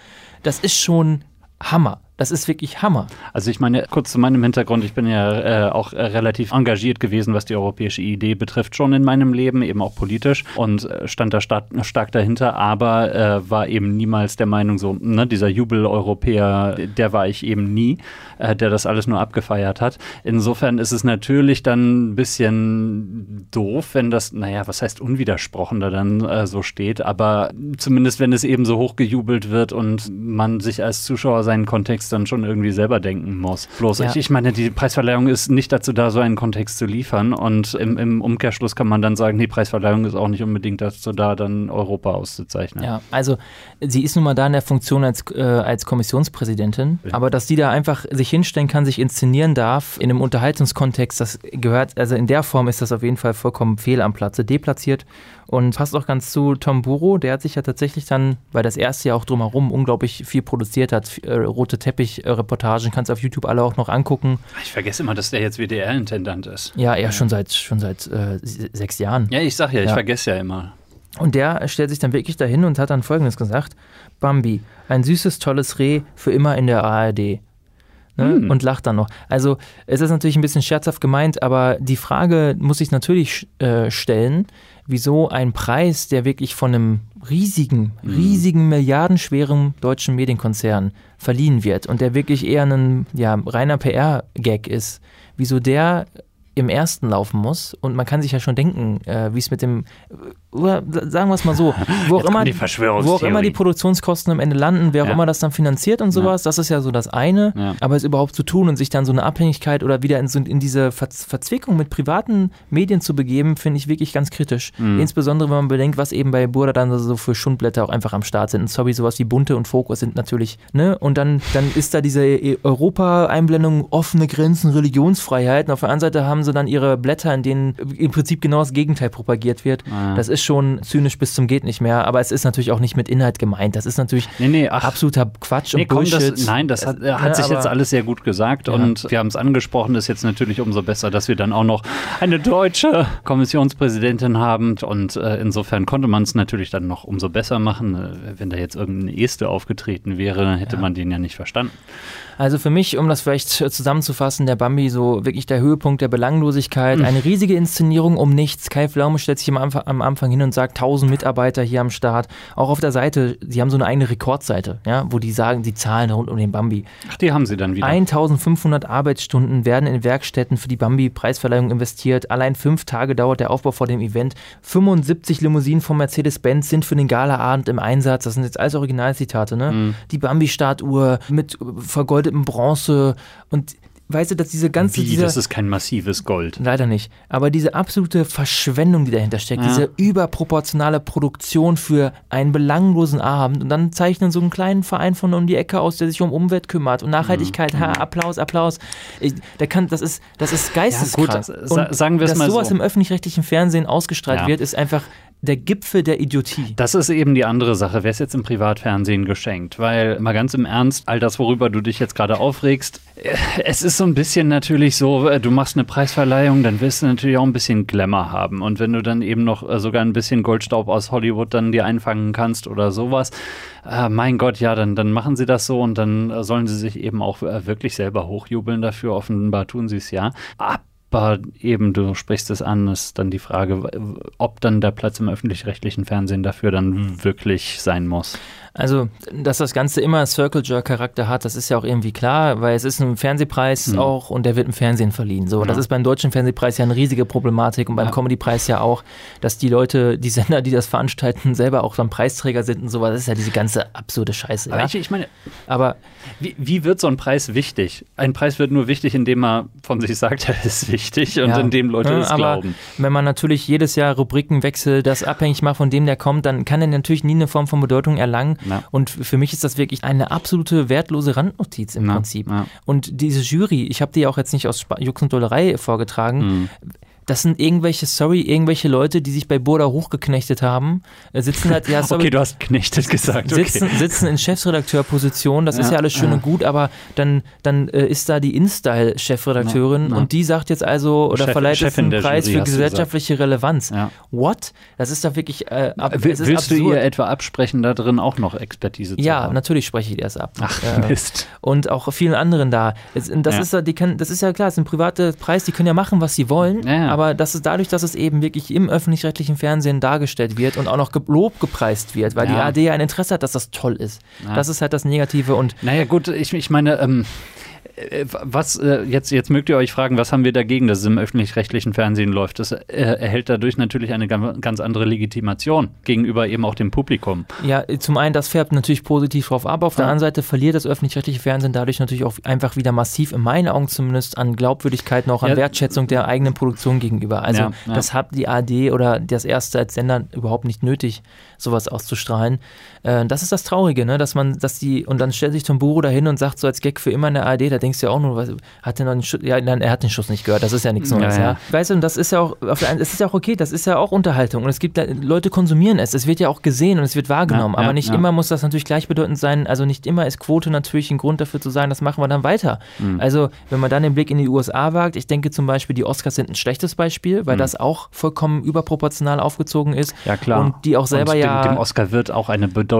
Das ist schon Hammer. Das ist wirklich Hammer. Also ich meine, kurz zu meinem Hintergrund, ich bin ja äh, auch äh, relativ engagiert gewesen, was die europäische Idee betrifft, schon in meinem Leben, eben auch politisch und äh, stand da stark, stark dahinter, aber äh, war eben niemals der Meinung, so, ne, dieser Jubel-Europäer, der war ich eben nie, äh, der das alles nur abgefeiert hat. Insofern ist es natürlich dann ein bisschen doof, wenn das, naja, was heißt unwidersprochen da dann äh, so steht, aber zumindest wenn es eben so hochgejubelt wird und man sich als Zuschauer seinen Kontext dann schon irgendwie selber denken muss. Bloß Ja. ich, ich meine, die Preisverleihung ist nicht dazu da, so einen Kontext zu liefern und im, im Umkehrschluss kann man dann sagen, die Preisverleihung ist auch nicht unbedingt dazu da, dann Europa auszuzeichnen. Ja, also sie ist nun mal da in der Funktion als, äh, als Kommissionspräsidentin, aber dass die da einfach sich hinstellen kann, sich inszenieren darf in einem Unterhaltungskontext, das gehört, also in der Form ist das auf jeden Fall vollkommen fehl am Platze, deplatziert und passt auch ganz zu Tom Buro, der hat sich ja tatsächlich dann, weil das erste Jahr auch drumherum unglaublich viel produziert hat, äh, rote Teppich-Reportagen, kannst du auf YouTube alle auch noch angucken. Ich vergesse immer, dass der jetzt WDR-Intendant ist. Ja, er schon seit schon seit äh, se- sechs Jahren. Ja, ich sag ja, ich Ja. vergesse ja immer. Und der stellt sich dann wirklich dahin und hat dann Folgendes gesagt: Bambi, ein süßes, tolles Reh für immer in der ARD. Ne? Hm. Und lacht dann noch. Also, es ist natürlich ein bisschen scherzhaft gemeint, aber die Frage muss sich natürlich äh, stellen, wieso ein Preis, der wirklich von einem riesigen, Hm. riesigen, milliardenschweren deutschen Medienkonzern verliehen wird und der wirklich eher ein ja, reiner PR-Gag ist, wieso der im ersten laufen muss und man kann sich ja schon denken, äh, wie es mit dem, oder sagen wir es mal so, wo auch, immer, die wo auch immer die Produktionskosten am Ende landen, wer auch Ja. immer das dann finanziert und sowas, das ist ja so das eine, Ja. aber es überhaupt zu tun und sich dann so eine Abhängigkeit oder wieder in, so, in diese Ver Verzwickung mit privaten Medien zu begeben, finde ich wirklich ganz kritisch. Mhm. Insbesondere, wenn man bedenkt, was eben bei Burda dann so für Schundblätter auch einfach am Start sind. Und sorry, sowas wie Bunte und Fokus sind natürlich, ne? Und dann, dann ist da diese Europa-Einblendung, offene Grenzen, Religionsfreiheit. Und auf der anderen Seite haben sie dann ihre Blätter, in denen im Prinzip genau das Gegenteil propagiert wird. Ah. Das ist schon zynisch bis zum geht nicht mehr, aber es ist natürlich auch nicht mit Inhalt gemeint. Das ist natürlich Nee, nee, ach. absoluter Quatsch Nee, und komm, Bullshit. das, nein, das hat, Äh, hat ne, sich jetzt aber- alles sehr gut gesagt Ja. und wir haben es angesprochen, ist jetzt natürlich umso besser, dass wir dann auch noch eine deutsche Kommissionspräsidentin haben und äh, insofern konnte man es natürlich dann noch umso besser machen. Äh, wenn da jetzt irgendein Este aufgetreten wäre, dann hätte Ja. man den ja nicht verstanden. Also für mich, um das vielleicht zusammenzufassen, der Bambi so wirklich der Höhepunkt der Belanglosigkeit, Mhm. eine riesige Inszenierung um nichts. Kai Pflaume stellt sich am Anfang, am Anfang hin und sagt, 1000 Mitarbeiter hier am Start. Auch auf der Seite, sie haben so eine eigene Rekordseite, ja, wo die sagen, die Zahlen rund um den Bambi. Ach, die haben sie dann wieder. 1500 Arbeitsstunden werden in Werkstätten für die Bambi-Preisverleihung investiert. Allein fünf Tage dauert der Aufbau vor dem Event. 75 Limousinen von Mercedes-Benz sind für den Galaabend im Einsatz. Das sind jetzt alles Originalzitate, ne? Mhm. Die Bambi-Statue mit vergoldetem Bronze und weißt du, dass diese ganze Wie, dieser, das ist kein massives Gold. Leider nicht. Aber diese absolute Verschwendung, die dahinter steckt, Ja. diese überproportionale Produktion für einen belanglosen Abend und dann zeichnen so einen kleinen Verein von um die Ecke aus, der sich um Umwelt kümmert und Nachhaltigkeit, Mhm. ha, Applaus, Applaus. Ich, der kann, das ist, das ist geisteskrank. Ja, gut, sagen wir es dass mal sowas so. im öffentlich-rechtlichen Fernsehen ausgestrahlt Ja. wird, ist einfach der Gipfel der Idiotie. Das ist eben die andere Sache. Wer ist jetzt im Privatfernsehen geschenkt? Weil, mal ganz im Ernst, all das, worüber du dich jetzt gerade aufregst, äh, es ist so ein bisschen natürlich so, äh, du machst eine Preisverleihung, dann willst du natürlich auch ein bisschen Glamour haben. Und wenn du dann eben noch äh, sogar ein bisschen Goldstaub aus Hollywood dann dir einfangen kannst oder sowas, mein Gott, ja, dann, dann machen sie das so und dann sollen sie sich eben auch wirklich selber hochjubeln dafür. Offenbar tun sie es ja. Aber eben, du sprichst es an, ist dann die Frage, ob dann der Platz im öffentlich-rechtlichen Fernsehen dafür dann wirklich sein muss. Also, dass das Ganze immer Circle Jerk Charakter hat, das ist ja auch irgendwie klar, weil es ist ein Fernsehpreis mhm. auch und der wird im Fernsehen verliehen. So, ja. das ist beim deutschen Fernsehpreis ja eine riesige Problematik und beim ja. Comedypreis ja auch, dass die Leute, die Sender, die das veranstalten, selber auch dann Preisträger sind und sowas. Das ist ja diese ganze absurde Scheiße. Aber ja? ich, ich meine, aber wie, wie, wird so ein Preis wichtig? Ein Preis wird nur wichtig, indem er von sich sagt, er ist wichtig und indem Leute es glauben. Wenn man natürlich jedes Jahr Rubriken wechselt, das abhängig macht von dem, der kommt, dann kann er natürlich nie eine Form von Bedeutung erlangen. Ja. Und für mich ist das wirklich eine absolute wertlose Randnotiz im ja. Prinzip. Und diese Jury, ich habe die auch jetzt nicht aus Jux und Dollerei vorgetragen, mhm das sind irgendwelche, sorry, irgendwelche Leute, die sich bei Burda hochgeknechtet haben, äh, sitzen halt, ja, sorry. okay, du hast knechtet gesagt. Okay. Sitzen, sitzen in Chefredakteurposition, das ja, ist ja alles schön ja. und gut, aber dann, dann äh, ist da die InStyle-Chefredakteurin ja, und die sagt jetzt also, oder Chef, verleiht jetzt einen Preis Jury, für gesellschaftliche Relevanz. What? Das ist da wirklich äh, ab, Willst absurd. du ihr etwa absprechen, da drin auch noch Expertise zu ja, haben? Natürlich spreche ich das ab. Ach, Mist. Und auch vielen anderen da. Das, ist, die kann, das ist ja klar, es ist ein privater Preis, die können ja machen, was sie wollen, aber das ist dadurch, dass es eben wirklich im öffentlich-rechtlichen Fernsehen dargestellt wird und auch noch gelobt gepreist wird, weil ja. die ARD ein Interesse hat, dass das toll ist. Ja. Das ist halt das Negative und. Naja, gut, ich, ich meine, ähm, äh, was, äh, jetzt, jetzt mögt ihr euch fragen, was haben wir dagegen, dass es im öffentlich-rechtlichen Fernsehen läuft? Das äh, erhält dadurch natürlich eine ganz andere Legitimation gegenüber eben auch dem Publikum. Ja, zum einen, das färbt natürlich positiv drauf ab. Auf der anderen Seite verliert das öffentlich-rechtliche Fernsehen dadurch natürlich auch einfach wieder massiv, in meinen Augen zumindest, an Glaubwürdigkeit, noch an ja. Wertschätzung der eigenen Produktion gegenüber. Also, ja. das hat die AD oder das erste als Sender überhaupt nicht nötig, sowas auszustrahlen. Das ist das Traurige, ne? dass man, dass die, und dann stellt sich Tomburo dahin und sagt so als Gag für immer in der AD, da denkst du ja auch nur, was, hat er noch einen Schuss? Ja, nein, er hat den Schuss nicht gehört. Das ist ja nichts Neues. Ja, ja. Weißt du, und das ist ja auch, auf der einen, es ist ja auch okay, das ist ja auch Unterhaltung. Und es gibt, Leute konsumieren es. Es wird ja auch gesehen und es wird wahrgenommen. Aber nicht immer muss das natürlich gleichbedeutend sein. Also nicht immer ist Quote natürlich ein Grund dafür zu sagen, das machen wir dann weiter. Mhm. Also, wenn man dann den Blick in die USA wagt, ich denke zum Beispiel, die Oscars sind ein schlechtes Beispiel, weil mhm. das auch vollkommen überproportional aufgezogen ist. Ja, klar. Und die auch selber und dem, ja. Dem Oscar wird auch eine Bedeutung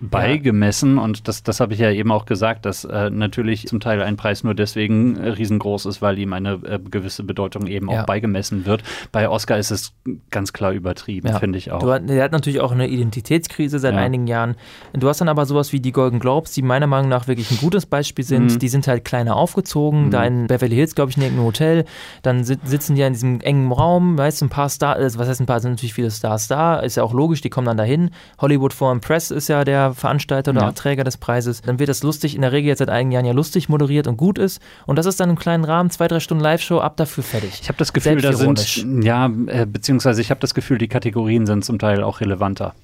beigemessen. Und das, das habe ich ja eben auch gesagt, dass äh, natürlich zum Teil ein Preis nur deswegen äh, riesengroß ist, weil ihm eine äh, gewisse Bedeutung eben ja. auch beigemessen wird. Bei Oscar ist es ganz klar übertrieben, ja. finde ich auch. Du, der hat natürlich auch eine Identitätskrise seit ja. einigen Jahren. Du hast dann aber sowas wie die Golden Globes, die meiner Meinung nach wirklich ein gutes Beispiel sind. Mhm. Die sind halt kleiner aufgezogen, mhm. da in Beverly Hills, glaube ich, in irgendeinem Hotel. Dann sitzen die in diesem engen Raum, weißt du, ein paar Stars, was heißt ein paar, sind natürlich viele Stars da, ist ja auch logisch, die kommen dann dahin. Hollywood Foreign Press ist ja der Veranstalter oder Träger des Preises. Dann wird das lustig, in der Regel jetzt seit einigen Jahren ja lustig moderiert und gut ist. Und das ist dann im kleinen Rahmen, zwei, drei Stunden Live-Show, ab dafür fertig. Ich habe das Gefühl, da sind, ja, äh, beziehungsweise ich habe das Gefühl, die Kategorien sind zum Teil auch relevanter.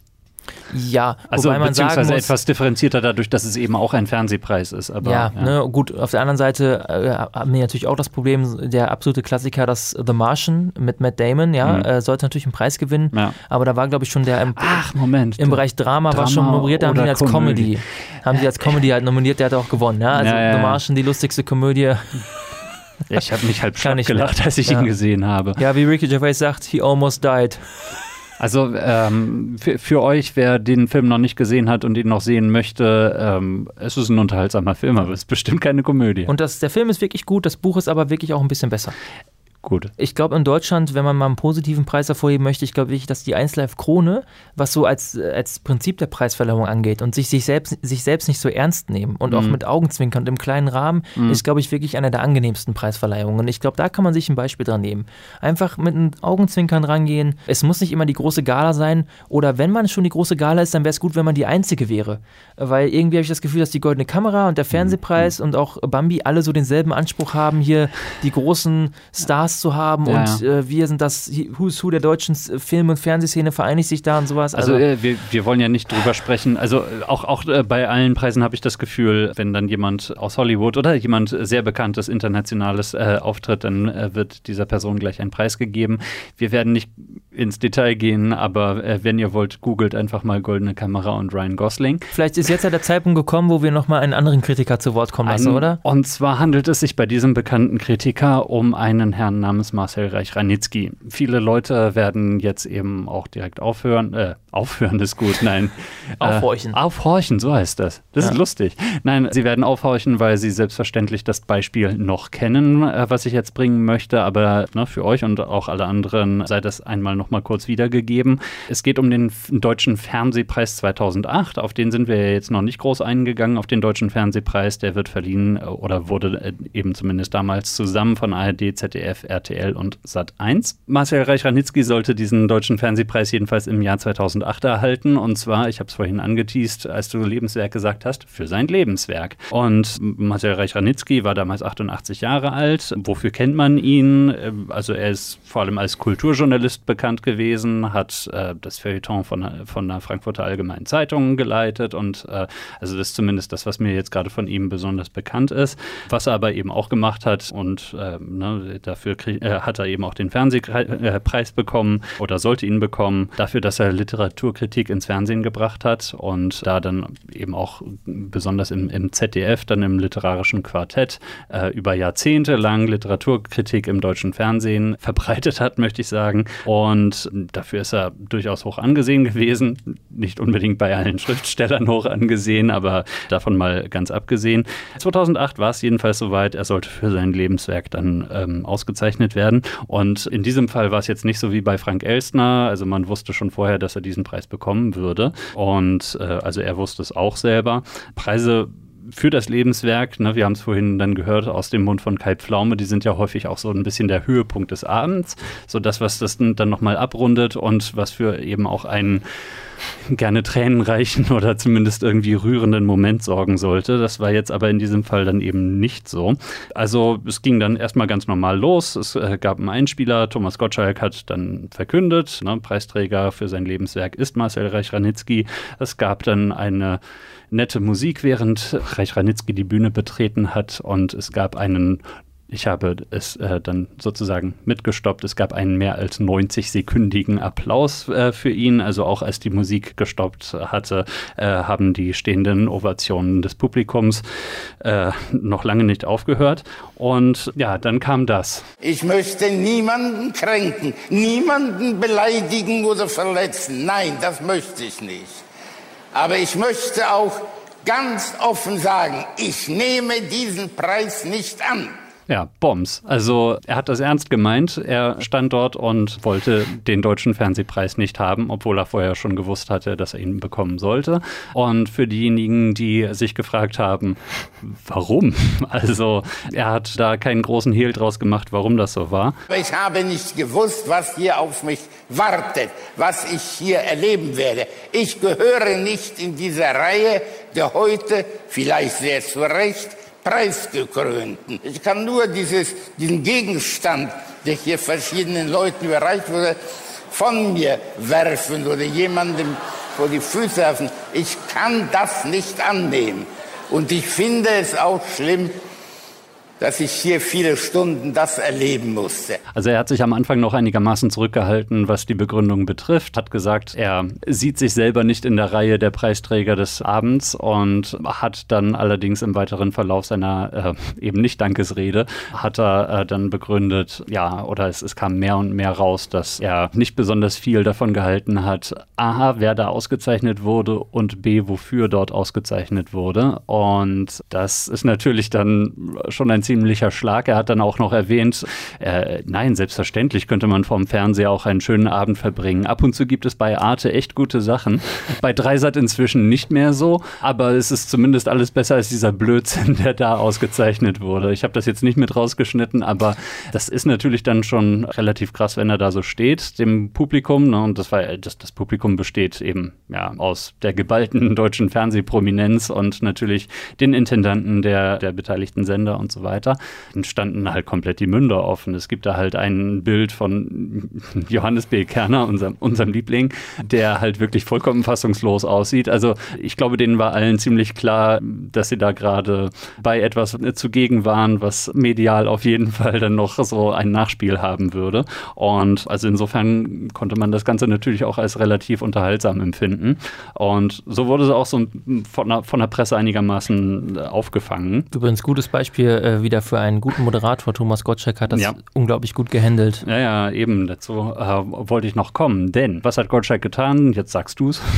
Ja, also wobei man beziehungsweise muss, etwas differenzierter dadurch, dass es eben auch ein Fernsehpreis ist. Aber, ja, ja. Ne, gut. Auf der anderen Seite äh, haben wir natürlich auch das Problem, der absolute Klassiker, das The Martian mit Matt Damon, ja, mhm. äh, sollte natürlich einen Preis gewinnen. Ja. Aber da war, glaube ich, schon der im, Ach, Moment, im Bereich Drama, Drama war schon nominiert, da haben die ihn als Comedy. Comedy. Haben die als Comedy halt nominiert, der hat auch gewonnen. Ja? Also The Martian, die lustigste Komödie. Ich habe mich halb schlapp gelacht, als ich ihn gesehen habe. Ja, wie Ricky Gervais sagt, he almost died. Also ähm, für, für, euch, wer den Film noch nicht gesehen hat und ihn noch sehen möchte, ähm, es ist ein unterhaltsamer Film, aber es ist bestimmt keine Komödie. Und das, der Film ist wirklich gut, das Buch ist aber wirklich auch ein bisschen besser. Gut. Ich glaube, in Deutschland, wenn man mal einen positiven Preis hervorheben möchte, ich glaube wirklich, dass die 1 Live Krone, was so als, als Prinzip der Preisverleihung angeht und sich, sich, selbst, sich selbst nicht so ernst nehmen und mhm. auch mit Augenzwinkern und im kleinen Rahmen, mhm. ist, glaube ich, wirklich eine der angenehmsten Preisverleihungen. Und ich glaube, da kann man sich ein Beispiel dran nehmen. Einfach mit einem Augenzwinkern rangehen. Es muss nicht immer die große Gala sein. Oder wenn man schon die große Gala ist, dann wäre es gut, wenn man die einzige wäre. Weil irgendwie habe ich das Gefühl, dass die Goldene Kamera und der mhm. Fernsehpreis mhm. und auch Bambi alle so denselben Anspruch haben, hier die großen Stars Stars zu haben ja. und äh, wir sind das Who's Who der deutschen Film- und Fernsehszene, vereinigt sich da und sowas. Also, also äh, wir, wir wollen ja nicht drüber sprechen. Also äh, auch, auch äh, bei allen Preisen habe ich das Gefühl, wenn dann jemand aus Hollywood oder jemand sehr bekanntes internationales äh, auftritt, dann äh, wird dieser Person gleich ein Preis gegeben. Wir werden nicht ins Detail gehen, aber wenn ihr wollt, googelt einfach mal Goldene Kamera und Ryan Gosling. Vielleicht ist jetzt ja der Zeitpunkt gekommen, wo wir nochmal einen anderen Kritiker zu Wort kommen lassen, ein, oder? Und zwar handelt es sich bei diesem bekannten Kritiker um einen Herrn namens Marcel Reich-Ranitzky. Viele Leute werden jetzt eben auch direkt aufhören. Äh, aufhören ist gut, nein. aufhorchen. Äh, aufhorchen, so heißt das. Das ja. ist lustig. Nein, sie werden aufhorchen, weil sie selbstverständlich das Beispiel noch kennen, äh, was ich jetzt bringen möchte. Aber ne, für euch und auch alle anderen sei das einmal noch mal kurz wiedergegeben. Es geht um den Deutschen Fernsehpreis 2008. Auf den sind wir jetzt noch nicht groß eingegangen. Auf den Deutschen Fernsehpreis, der wird verliehen äh, oder wurde äh, eben zumindest damals zusammen von ARD, ZDF, RTL und Sat1. Marcel Reich-Ranitzky sollte diesen Deutschen Fernsehpreis jedenfalls im Jahr 2008 erhalten. Und zwar, ich habe es vorhin angeteased, als du Lebenswerk gesagt hast, für sein Lebenswerk. Und Marcel Reich-Ranitzky war damals 88 Jahre alt. Wofür kennt man ihn? Äh, also er ist vor allem als Kulturjournalist bekannt gewesen, hat äh, das Feuilleton von, von der Frankfurter Allgemeinen Zeitung geleitet und äh, also das ist zumindest das, was mir jetzt gerade von ihm besonders bekannt ist. Was er aber eben auch gemacht hat und äh, ne, dafür hat er eben auch den Fernsehpreis bekommen oder sollte ihn bekommen, dafür, dass er Literaturkritik ins Fernsehen gebracht hat und da dann eben auch besonders im, im ZDF, dann im literarischen Quartett äh, über Jahrzehnte lang Literaturkritik im deutschen Fernsehen verbreitet hat, möchte ich sagen. Und dafür ist er durchaus hoch angesehen gewesen. Nicht unbedingt bei allen Schriftstellern hoch angesehen, aber davon mal ganz abgesehen. 2008 war es jedenfalls soweit, er sollte für sein Lebenswerk dann ähm, ausgezeichnet werden. Und in diesem Fall war es jetzt nicht so wie bei Frank Elstner. Also man wusste schon vorher, dass er diesen Preis bekommen würde. Und äh, also er wusste es auch selber. Preise für das Lebenswerk, ne, wir haben es vorhin dann gehört aus dem Mund von Kai Pflaume, die sind ja häufig auch so ein bisschen der Höhepunkt des Abends. So das, was das dann nochmal abrundet und was für eben auch einen gerne tränenreichen oder zumindest irgendwie rührenden Moment sorgen sollte. Das war jetzt aber in diesem Fall dann eben nicht so. Also es ging dann erstmal ganz normal los. Es äh, gab einen Einspieler, Thomas Gottschalk hat dann verkündet, ne, Preisträger für sein Lebenswerk ist Marcel Reich-Ranitzky. Es gab dann eine nette Musik, während Reich Ranitzky die Bühne betreten hat und es gab einen ich habe es äh, dann sozusagen mitgestoppt. Es gab einen mehr als 90-sekündigen Applaus äh, für ihn. Also auch als die Musik gestoppt hatte, äh, haben die stehenden Ovationen des Publikums äh, noch lange nicht aufgehört. Und ja, dann kam das. Ich möchte niemanden kränken, niemanden beleidigen oder verletzen. Nein, das möchte ich nicht. Aber ich möchte auch ganz offen sagen, ich nehme diesen Preis nicht an. Ja, Bombs. Also er hat das ernst gemeint. Er stand dort und wollte den deutschen Fernsehpreis nicht haben, obwohl er vorher schon gewusst hatte, dass er ihn bekommen sollte. Und für diejenigen, die sich gefragt haben, warum? Also er hat da keinen großen Hehl draus gemacht, warum das so war. Ich habe nicht gewusst, was hier auf mich wartet, was ich hier erleben werde. Ich gehöre nicht in dieser Reihe der heute, vielleicht sehr zu Recht, Preisgekrönten. Ich kann nur dieses, diesen Gegenstand, der hier verschiedenen Leuten überreicht wurde, von mir werfen oder jemandem vor die Füße werfen. Ich kann das nicht annehmen. Und ich finde es auch schlimm, dass ich hier viele Stunden das erleben musste. Also er hat sich am Anfang noch einigermaßen zurückgehalten, was die Begründung betrifft, hat gesagt, er sieht sich selber nicht in der Reihe der Preisträger des Abends und hat dann allerdings im weiteren Verlauf seiner äh, eben nicht Dankesrede, hat er äh, dann begründet, ja, oder es, es kam mehr und mehr raus, dass er nicht besonders viel davon gehalten hat, a, wer da ausgezeichnet wurde und b, wofür dort ausgezeichnet wurde. Und das ist natürlich dann schon ein ziemlicher Schlag. Er hat dann auch noch erwähnt, äh, nein, selbstverständlich könnte man vorm Fernseher auch einen schönen Abend verbringen. Ab und zu gibt es bei Arte echt gute Sachen. Bei Dreisat inzwischen nicht mehr so, aber es ist zumindest alles besser als dieser Blödsinn, der da ausgezeichnet wurde. Ich habe das jetzt nicht mit rausgeschnitten, aber das ist natürlich dann schon relativ krass, wenn er da so steht, dem Publikum. Ne? Und das, war, das, das Publikum besteht eben ja, aus der geballten deutschen Fernsehprominenz und natürlich den Intendanten der, der beteiligten Sender und so weiter weiter, standen halt komplett die Münder offen. Es gibt da halt ein Bild von Johannes B. Kerner, unserem, unserem Liebling, der halt wirklich vollkommen fassungslos aussieht. Also ich glaube, denen war allen ziemlich klar, dass sie da gerade bei etwas zugegen waren, was medial auf jeden Fall dann noch so ein Nachspiel haben würde. Und also insofern konnte man das Ganze natürlich auch als relativ unterhaltsam empfinden. Und so wurde es auch so von der, von der Presse einigermaßen aufgefangen. Übrigens gutes Beispiel, äh, wie wieder für einen guten Moderator. Thomas Gottschalk hat das ja. unglaublich gut gehandelt. Ja, ja, eben. Dazu äh, wollte ich noch kommen. Denn was hat Gottschalk getan? Jetzt sagst du es.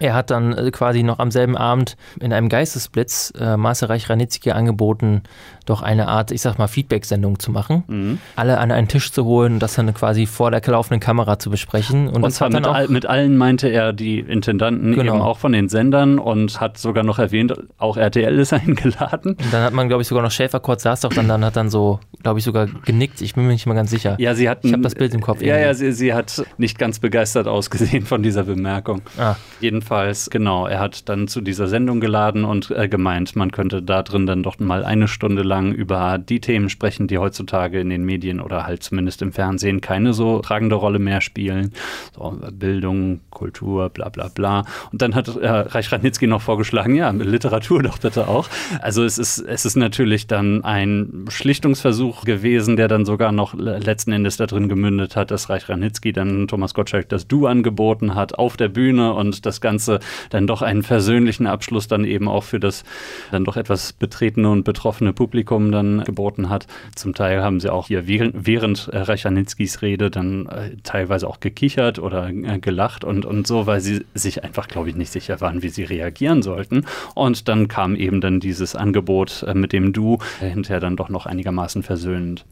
Er hat dann äh, quasi noch am selben Abend in einem Geistesblitz äh, Marcel Reich-Ranitzky angeboten, doch eine Art, ich sag mal, Feedback-Sendung zu machen. Mhm. Alle an einen Tisch zu holen und das dann quasi vor der laufenden Kamera zu besprechen. Und, und das hat dann mit, all, mit allen meinte er die Intendanten genau. eben auch von den Sendern und hat sogar noch erwähnt, auch RTL ist eingeladen. Und dann hat man, glaube ich, sogar noch Schäfer kurz saß doch dann, dann hat dann so, glaube ich, sogar genickt. Ich bin mir nicht mal ganz sicher. Ja, sie hat. Ich habe das Bild im Kopf. Ja, irgendwie. ja, sie, sie hat nicht ganz begeistert ausgesehen von dieser Bemerkung. Ah. Jedenfalls, genau, er hat dann zu dieser Sendung geladen und äh, gemeint, man könnte da drin dann doch mal eine Stunde lang über die Themen sprechen, die heutzutage in den Medien oder halt zumindest im Fernsehen keine so tragende Rolle mehr spielen. So, Bildung, Kultur, bla bla bla. Und dann hat äh, Reich Ranitzky noch vorgeschlagen, ja, Literatur doch bitte auch. Also es ist, es ist natürlich dann ein Schlichtungsversuch gewesen, der dann sogar noch letzten Endes da drin gemündet hat, dass Reich Ranitzky dann Thomas Gottschalk das Du angeboten hat auf der Bühne und das Ganze dann doch einen versöhnlichen Abschluss dann eben auch für das dann doch etwas betretene und betroffene Publikum dann geboten hat. Zum Teil haben sie auch hier während, während äh, Rede dann äh, teilweise auch gekichert oder äh, gelacht und, und so, weil sie sich einfach, glaube ich, nicht sicher waren, wie sie reagieren sollten. Und dann kam eben dann dieses Angebot äh, mit dem Du hinterher dann doch noch einigermaßen versöhnend.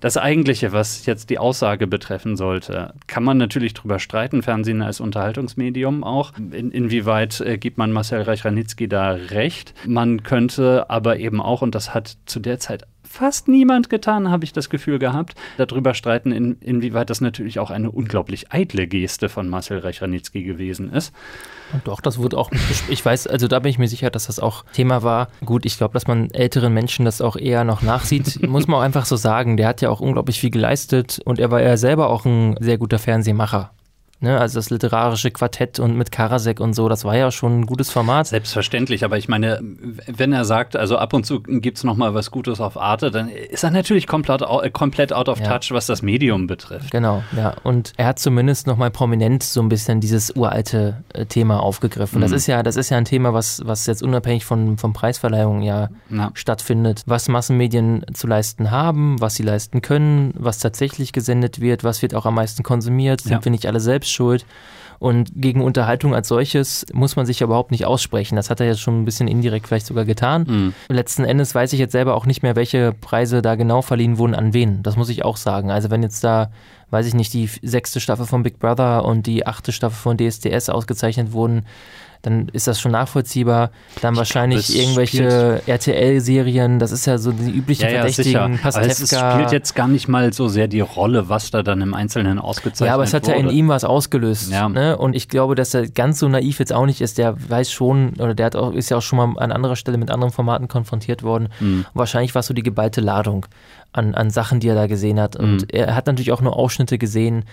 Das Eigentliche, was jetzt die Aussage betreffen sollte, kann man natürlich drüber streiten, Fernsehen als Unterhaltungsmedium auch. In, inwieweit äh, gibt man Marcel Reich-Ranitzky da recht? Man könnte aber eben auch, und das hat zu der Zeit fast niemand getan, habe ich das Gefühl gehabt, darüber streiten, in, inwieweit das natürlich auch eine unglaublich eitle Geste von Marcel Reich-Ranitzky gewesen ist. Und doch, das wurde auch, ich weiß, also da bin ich mir sicher, dass das auch Thema war. Gut, ich glaube, dass man älteren Menschen das auch eher noch nachsieht, muss man auch einfach so sagen. Der hat ja auch unglaublich viel geleistet und er war ja selber auch ein sehr guter Fernsehmacher. Ne, also das literarische Quartett und mit Karasek und so, das war ja schon ein gutes Format. Selbstverständlich, aber ich meine, wenn er sagt, also ab und zu gibt es nochmal was Gutes auf Arte, dann ist er natürlich komplett, komplett out of ja. touch, was das Medium betrifft. Genau, ja. Und er hat zumindest nochmal prominent so ein bisschen dieses uralte äh, Thema aufgegriffen. Mhm. Das ist ja, das ist ja ein Thema, was, was jetzt unabhängig von, von Preisverleihungen ja, ja stattfindet. Was Massenmedien zu leisten haben, was sie leisten können, was tatsächlich gesendet wird, was wird auch am meisten konsumiert, sind ja. wir nicht alle selbst schuld. Und gegen Unterhaltung als solches muss man sich ja überhaupt nicht aussprechen. Das hat er jetzt schon ein bisschen indirekt vielleicht sogar getan. Mhm. Letzten Endes weiß ich jetzt selber auch nicht mehr, welche Preise da genau verliehen wurden an wen. Das muss ich auch sagen. Also wenn jetzt da, weiß ich nicht, die sechste Staffel von Big Brother und die achte Staffel von DSDS ausgezeichnet wurden, dann ist das schon nachvollziehbar. Dann ich wahrscheinlich glaub, irgendwelche RTL-Serien, das ist ja so die üblichen ja, ja, Verdächtigen, Pastewka. es spielt jetzt gar nicht mal so sehr die Rolle, was da dann im Einzelnen ausgezeichnet wird. Ja, aber es hat wurde. ja in ihm was ausgelöst. Ja. Ne? Und ich glaube, dass er ganz so naiv jetzt auch nicht ist. Der weiß schon, oder der hat auch, ist ja auch schon mal an anderer Stelle mit anderen Formaten konfrontiert worden. Mhm. wahrscheinlich war es so die geballte Ladung an, an Sachen, die er da gesehen hat. Und mhm. er hat natürlich auch nur Ausschnitte gesehen.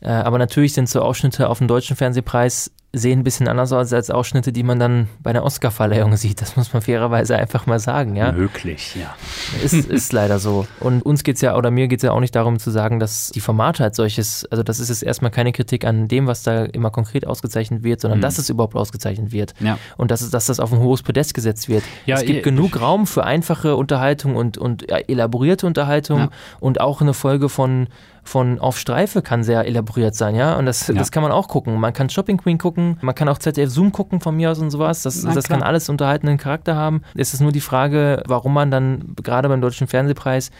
Äh, aber natürlich sind so Ausschnitte auf dem deutschen Fernsehpreis sehen ein bisschen anders aus als Ausschnitte, die man dann bei einer Oscarverleihung sieht. Das muss man fairerweise einfach mal sagen, ja. Möglich, ja. Ist, ist leider so. Und uns geht es ja, oder mir geht es ja auch nicht darum zu sagen, dass die Formate als solches, also das ist jetzt erstmal keine Kritik an dem, was da immer konkret ausgezeichnet wird, sondern mhm. dass es überhaupt ausgezeichnet wird. Ja. Und dass, es, dass das auf ein hohes Podest gesetzt wird. Ja, es gibt ich, genug Raum für einfache Unterhaltung und, und ja, elaborierte Unterhaltung ja. und auch eine Folge von von Auf Streife kann sehr elaboriert sein, ja. Und das, ja. das kann man auch gucken. Man kann Shopping Queen gucken, man kann auch ZDF Zoom gucken von mir aus und sowas. Das, das kann alles unterhaltenden Charakter haben. Es ist nur die Frage, warum man dann gerade beim Deutschen Fernsehpreis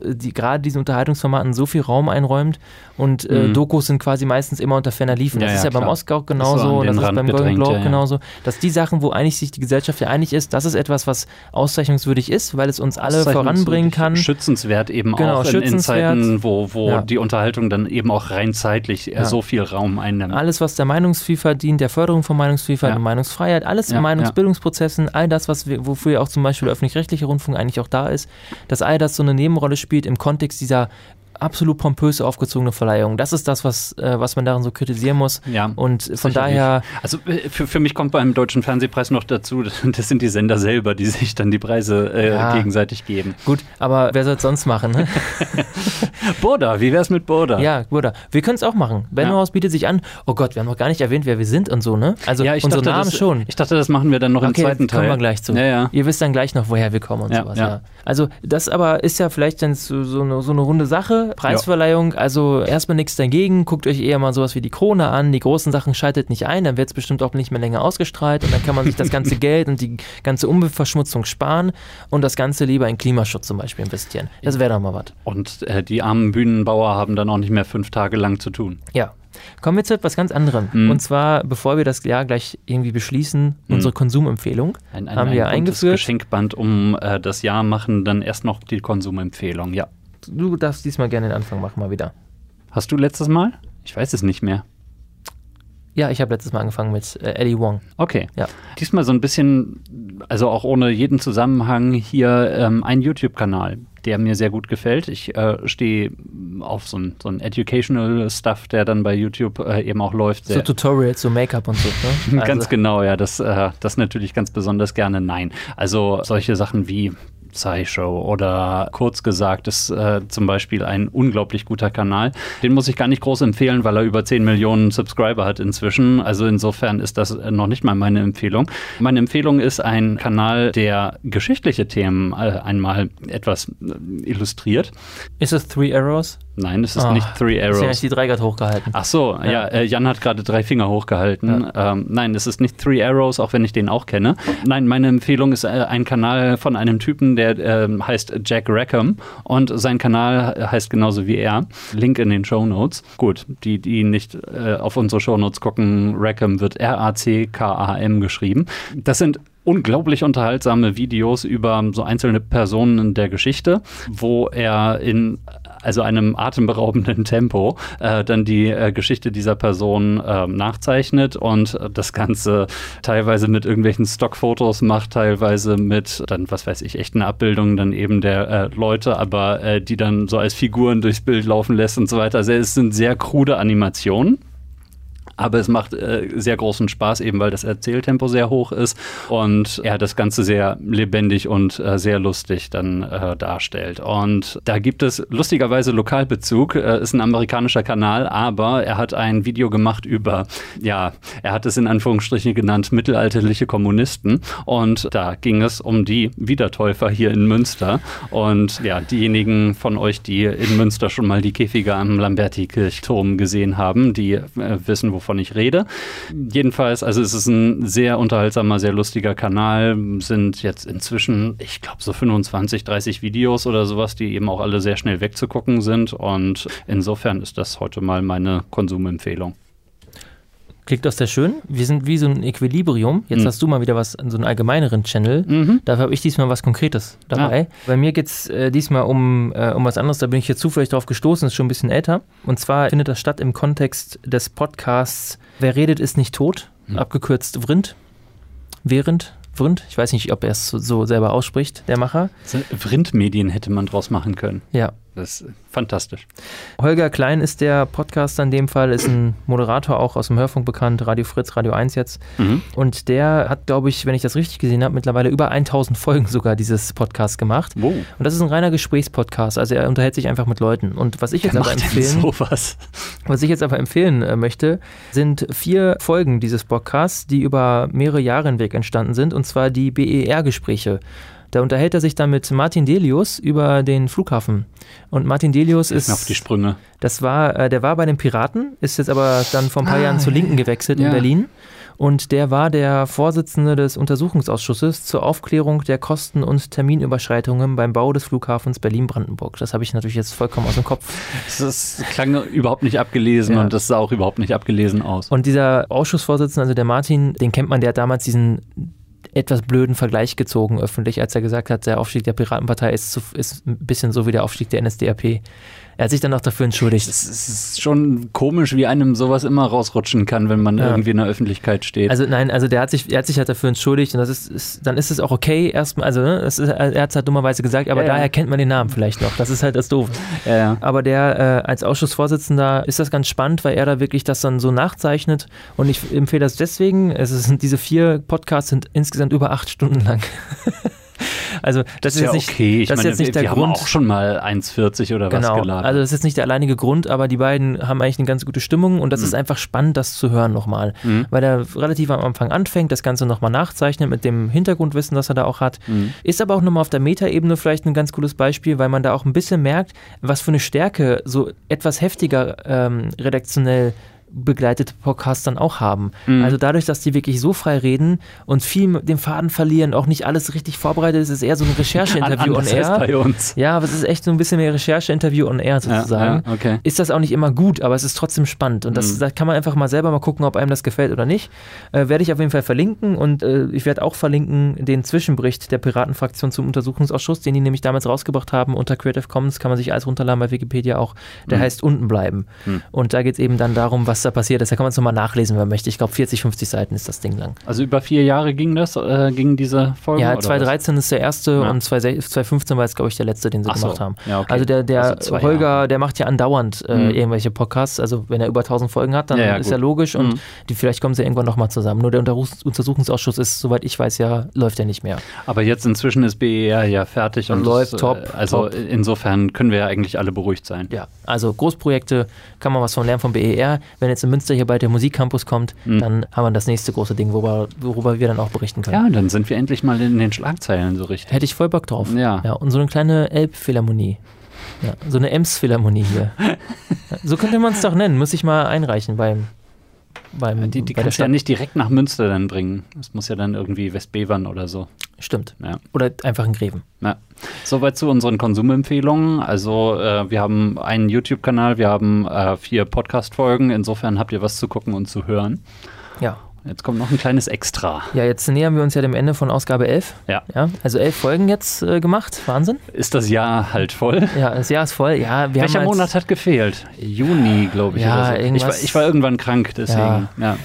die, gerade diesen Unterhaltungsformaten so viel Raum einräumt und äh, mhm. Dokus sind quasi meistens immer unter ferner Liefen. Das ja, ist ja, ja beim Oscar auch genauso, das, das ist beim Golden Globe ja, genauso. Dass die Sachen, wo eigentlich sich die Gesellschaft ja einig ist, das ist etwas, was auszeichnungswürdig ist, weil es uns alle voranbringen kann. Schützenswert eben genau, auch in, in Zeiten, wo, wo die Unterhaltung dann eben auch rein zeitlich so viel Raum einnimmt. Alles, was der Meinungsvielfalt dient, der Förderung von Meinungsvielfalt und Meinungsfreiheit, alles in Meinungsbildungsprozessen, all das, was wir, wofür auch zum Beispiel der öffentlich-rechtliche Rundfunk eigentlich auch da ist, dass all das so eine Nebenrolle spielt im Kontext dieser absolut pompös aufgezogene Verleihung. Das ist das, was, äh, was man daran so kritisieren muss. Ja, und von sicherlich. daher. Also äh, für, für mich kommt beim Deutschen Fernsehpreis noch dazu, das sind die Sender selber, die sich dann die Preise äh, Ja. gegenseitig geben. Gut, aber wer soll es sonst machen? Ne? Burda, wie wär's mit Burda? ja, Bruder. Wir können es auch machen. Bennohaus bietet sich an. Oh Gott, wir haben noch gar nicht erwähnt, wer wir sind und so, ne? Also Ja, ich unsere dachte, Namen das, schon. Ich dachte, das machen wir dann noch im Okay, zweiten Teil. kommen wir gleich zu. Ja, ja. Ihr wisst dann gleich noch, woher wir kommen und Ja, sowas. ja. Ja. Also das aber ist ja vielleicht dann so, so, eine, so eine runde Sache. Preisverleihung, also erstmal nichts dagegen. Guckt euch eher mal sowas wie die Krone an. Die großen Sachen schaltet nicht ein, dann wird es bestimmt auch nicht mehr länger ausgestrahlt und dann kann man sich das ganze Geld und die ganze Umweltverschmutzung sparen und das Ganze lieber in Klimaschutz zum Beispiel investieren. Das wäre doch mal was. Und äh, die armen Bühnenbauer haben dann auch nicht mehr fünf Tage lang zu tun. Ja. Kommen wir zu etwas ganz anderem. Mhm. Und zwar, bevor wir das Jahr gleich irgendwie beschließen, unsere Konsumempfehlung Ein, ein, haben wir ein eingeführt. Geschenkband um äh, das Jahr machen, dann erst noch die Konsumempfehlung. Ja. Du darfst diesmal gerne den Anfang machen, mal wieder. Hast du letztes Mal? Ich weiß es nicht mehr. Ja, ich habe letztes Mal angefangen mit äh, Eddie Wong. Okay. Ja. Diesmal so ein bisschen, also auch ohne jeden Zusammenhang hier ähm, ein YouTube-Kanal, der mir sehr gut gefällt. Ich äh, stehe auf so ein, so ein Educational Stuff, der dann bei YouTube äh, eben auch läuft. So Tutorials, so Make-up und so. Ne? Ganz Also, genau, ja, das, äh, das natürlich ganz besonders gerne nein. Also solche Sachen wie SciShow oder kurz gesagt ist äh, zum Beispiel ein unglaublich guter Kanal. Den muss ich gar nicht groß empfehlen, weil er über 10 Millionen Subscriber hat inzwischen. Also insofern ist das noch nicht mal meine Empfehlung. Meine Empfehlung ist ein Kanal, der geschichtliche Themen äh, einmal etwas äh, illustriert. Ist es Three Arrows? Nein, es ist Ah, nicht Three Ich habe Arrows. die drei gerade hochgehalten. Ach so, ja, Ja. äh, Jan hat gerade drei Finger hochgehalten. Ähm, nein, es ist nicht Three Arrows, auch wenn ich den auch kenne. Nein, meine Empfehlung ist äh, ein Kanal von einem Typen, der ähm, heißt Jack Rackham und sein Kanal heißt genauso wie er. Link in den Show Notes. Gut, die, die nicht äh, auf unsere Show Notes gucken, Rackham wird R-A-C-K-A-M geschrieben. Das sind unglaublich unterhaltsame Videos über so einzelne Personen der Geschichte, wo er in also einem atemberaubenden Tempo äh, dann die äh, Geschichte dieser Person ähm, nachzeichnet und äh, das Ganze teilweise mit irgendwelchen Stockfotos macht, teilweise mit dann, was weiß ich, echten Abbildungen dann eben der äh, Leute, aber äh, die dann so als Figuren durchs Bild laufen lässt und so weiter. Also es sind sehr krude Animationen. Aber es macht äh, sehr großen Spaß, eben weil das Erzähltempo sehr hoch ist und er das Ganze sehr lebendig und äh, sehr lustig dann äh, darstellt. Und da gibt es lustigerweise Lokalbezug, äh, ist ein amerikanischer Kanal, aber er hat ein Video gemacht über, ja, er hat es in Anführungsstrichen genannt, mittelalterliche Kommunisten. Und da ging es um die Wiedertäufer hier in Münster. Und ja, diejenigen von euch, die in Münster schon mal die Käfige am Lamberti-Kirchturm gesehen haben, die äh, wissen, wovon ich rede. Jedenfalls, also es ist ein sehr unterhaltsamer, sehr lustiger Kanal. Sind jetzt inzwischen, ich glaube, so 25, 30 Videos oder sowas, die eben auch alle sehr schnell wegzugucken sind. Und insofern ist das heute mal meine Konsumempfehlung. Klingt doch sehr schön. Wir sind wie so ein Equilibrium. Jetzt Mhm. hast du mal wieder was, so einen allgemeineren Channel. Dafür habe ich diesmal was Konkretes dabei. Bei mir geht es äh, diesmal um, äh, um was anderes. Da bin ich jetzt zufällig drauf gestoßen, ist schon ein bisschen älter. Und zwar findet das statt im Kontext des Podcasts Wer redet, ist nicht tot, abgekürzt Vrind. Während, Vrind. Ich weiß nicht, ob er es so, so selber ausspricht, der Macher. Vrindmedien hätte man draus machen können. Ja, Das ist fantastisch. Holger Klein ist der Podcaster in dem Fall, ist ein Moderator auch aus dem Hörfunk bekannt, Radio Fritz, Radio 1 jetzt. Mhm. Und der hat, glaube ich, wenn ich das richtig gesehen habe, mittlerweile über 1000 Folgen sogar dieses Podcast gemacht. Wow. Und das ist ein reiner Gesprächspodcast, also er unterhält sich einfach mit Leuten. Und was ich jetzt Wer aber empfehlen, was ich jetzt aber empfehlen äh, möchte, sind vier Folgen dieses Podcasts, die über mehrere Jahre hinweg entstanden sind, und zwar die BER-Gespräche. Da unterhält er sich dann mit Martin Delius über den Flughafen. Und Martin Delius Ist auf die Sprünge. das war, äh, der war bei den Piraten, ist jetzt aber dann vor ein paar Ah, Jahren zur Linken gewechselt ja. in Berlin. Und der war der Vorsitzende des Untersuchungsausschusses zur Aufklärung der Kosten- und Terminüberschreitungen beim Bau des Flughafens Berlin-Brandenburg. Das habe ich natürlich jetzt vollkommen aus dem Kopf. Das klang überhaupt nicht abgelesen Ja. und das sah auch überhaupt nicht abgelesen aus. Und dieser Ausschussvorsitzende, also der Martin, den kennt man, der hat damals diesen etwas blöden Vergleich gezogen öffentlich, als er gesagt hat, der Aufstieg der Piratenpartei ist, zu, ist ein bisschen so wie der Aufstieg der NSDAP. Er hat sich dann auch dafür entschuldigt. Es ist schon komisch, wie einem sowas immer rausrutschen kann, wenn man Ja. irgendwie in der Öffentlichkeit steht. Also nein, also der hat sich, er hat sich halt dafür entschuldigt und das ist, ist dann ist es auch okay erstmal, also ne, ist, er hat es halt dummerweise gesagt, aber Ja, ja. daher kennt man den Namen vielleicht noch. Das ist halt das ja, ja. Aber der äh, als Ausschussvorsitzender ist das ganz spannend, weil er da wirklich das dann so nachzeichnet und ich empfehle das deswegen. Es sind diese vier Podcasts sind insgesamt über acht Stunden lang. also das, ist ja jetzt nicht, okay. Ich das ist meine, jetzt nicht wir, der wir Grund. haben auch schon mal 1,40 oder was Genau, geladen. also das ist jetzt nicht der alleinige Grund, aber die beiden haben eigentlich eine ganz gute Stimmung und das Mhm. ist einfach spannend, das zu hören nochmal, Mhm. weil er relativ am Anfang anfängt, das Ganze nochmal nachzeichnet mit dem Hintergrundwissen, das er da auch hat. Mhm. Ist aber auch nochmal auf der Metaebene vielleicht ein ganz cooles Beispiel, weil man da auch ein bisschen merkt, was für eine Stärke so etwas heftiger ähm, redaktionell begleitete Podcasts dann auch haben. Mhm. Also dadurch, dass die wirklich so frei reden und viel mit dem Faden verlieren, auch nicht alles richtig vorbereitet ist, ist eher so ein Rechercheinterview on air. bei uns. Ja, aber es ist echt so ein bisschen mehr Recherche-Interview on air sozusagen. Ja, ja, okay. Ist das auch nicht immer gut, aber es ist trotzdem spannend. Und das, Mhm. da kann man einfach mal selber mal gucken, ob einem das gefällt oder nicht. Äh, werde ich auf jeden Fall verlinken und äh, ich werde auch verlinken den Zwischenbericht der Piratenfraktion zum Untersuchungsausschuss, den die nämlich damals rausgebracht haben unter Creative Commons, kann man sich alles runterladen bei Wikipedia auch. Der Mhm. heißt Unten bleiben. Mhm. Und da geht es eben dann darum, was da passiert ist. Da kann man es nochmal nachlesen, wenn man möchte. Ich glaube, 40, 50 Seiten ist das Ding lang. Also über vier Jahre ging das, äh, ging diese Folge? Ja, oder 2013 ist der erste Ja. und 2015 war jetzt, glaube ich, der letzte, den sie so. gemacht haben. Ja, okay. Also der, der Also Holger, Jahre. der macht ja andauernd äh, Mhm. irgendwelche Podcasts. Also wenn er über 1000 Folgen hat, dann Ja, ist ja logisch und Mhm. die, vielleicht kommen sie irgendwann nochmal zusammen. Nur der Untersuchungs- Untersuchungsausschuss ist, soweit ich weiß, ja, läuft ja nicht mehr. was? Aber jetzt inzwischen ist BER ja fertig und Läuft, es, top, äh, Also top. insofern können wir ja eigentlich alle beruhigt sein. Ja, also Großprojekte kann man was von lernen vom BER. Wenn jetzt in Münster hier bald der Musikcampus kommt, Mhm. dann haben wir das nächste große Ding, worüber, worüber wir dann auch berichten können. Ja, dann sind wir endlich mal in den Schlagzeilen so richtig. Hätte ich voll Bock drauf. Ja. ja und so eine kleine Elbphilharmonie. Ja, so eine Ems-Philharmonie hier. So könnte man es doch nennen. Muss ich mal einreichen beim, beim Die, die bei kannst du ja nicht direkt nach Münster dann bringen. Das muss ja dann irgendwie Westbevern oder so. Stimmt. Ja. Oder einfach in Greven. Ja. Soweit zu unseren Konsumempfehlungen. Also äh, wir haben einen YouTube-Kanal, wir haben äh, vier Podcast-Folgen. Insofern habt ihr was zu gucken und zu hören. Ja. Jetzt kommt noch ein kleines Extra. Ja, jetzt nähern wir uns ja dem Ende von Ausgabe 11. Ja. Ja, also elf Folgen jetzt äh, gemacht. Wahnsinn. Ist das Jahr halt voll? Ja, das Jahr ist voll. Ja, wir Welcher Monat hat gefehlt? Juni, glaube ich. Ja, oder so. ich, war, ich war irgendwann krank, deswegen. Ja.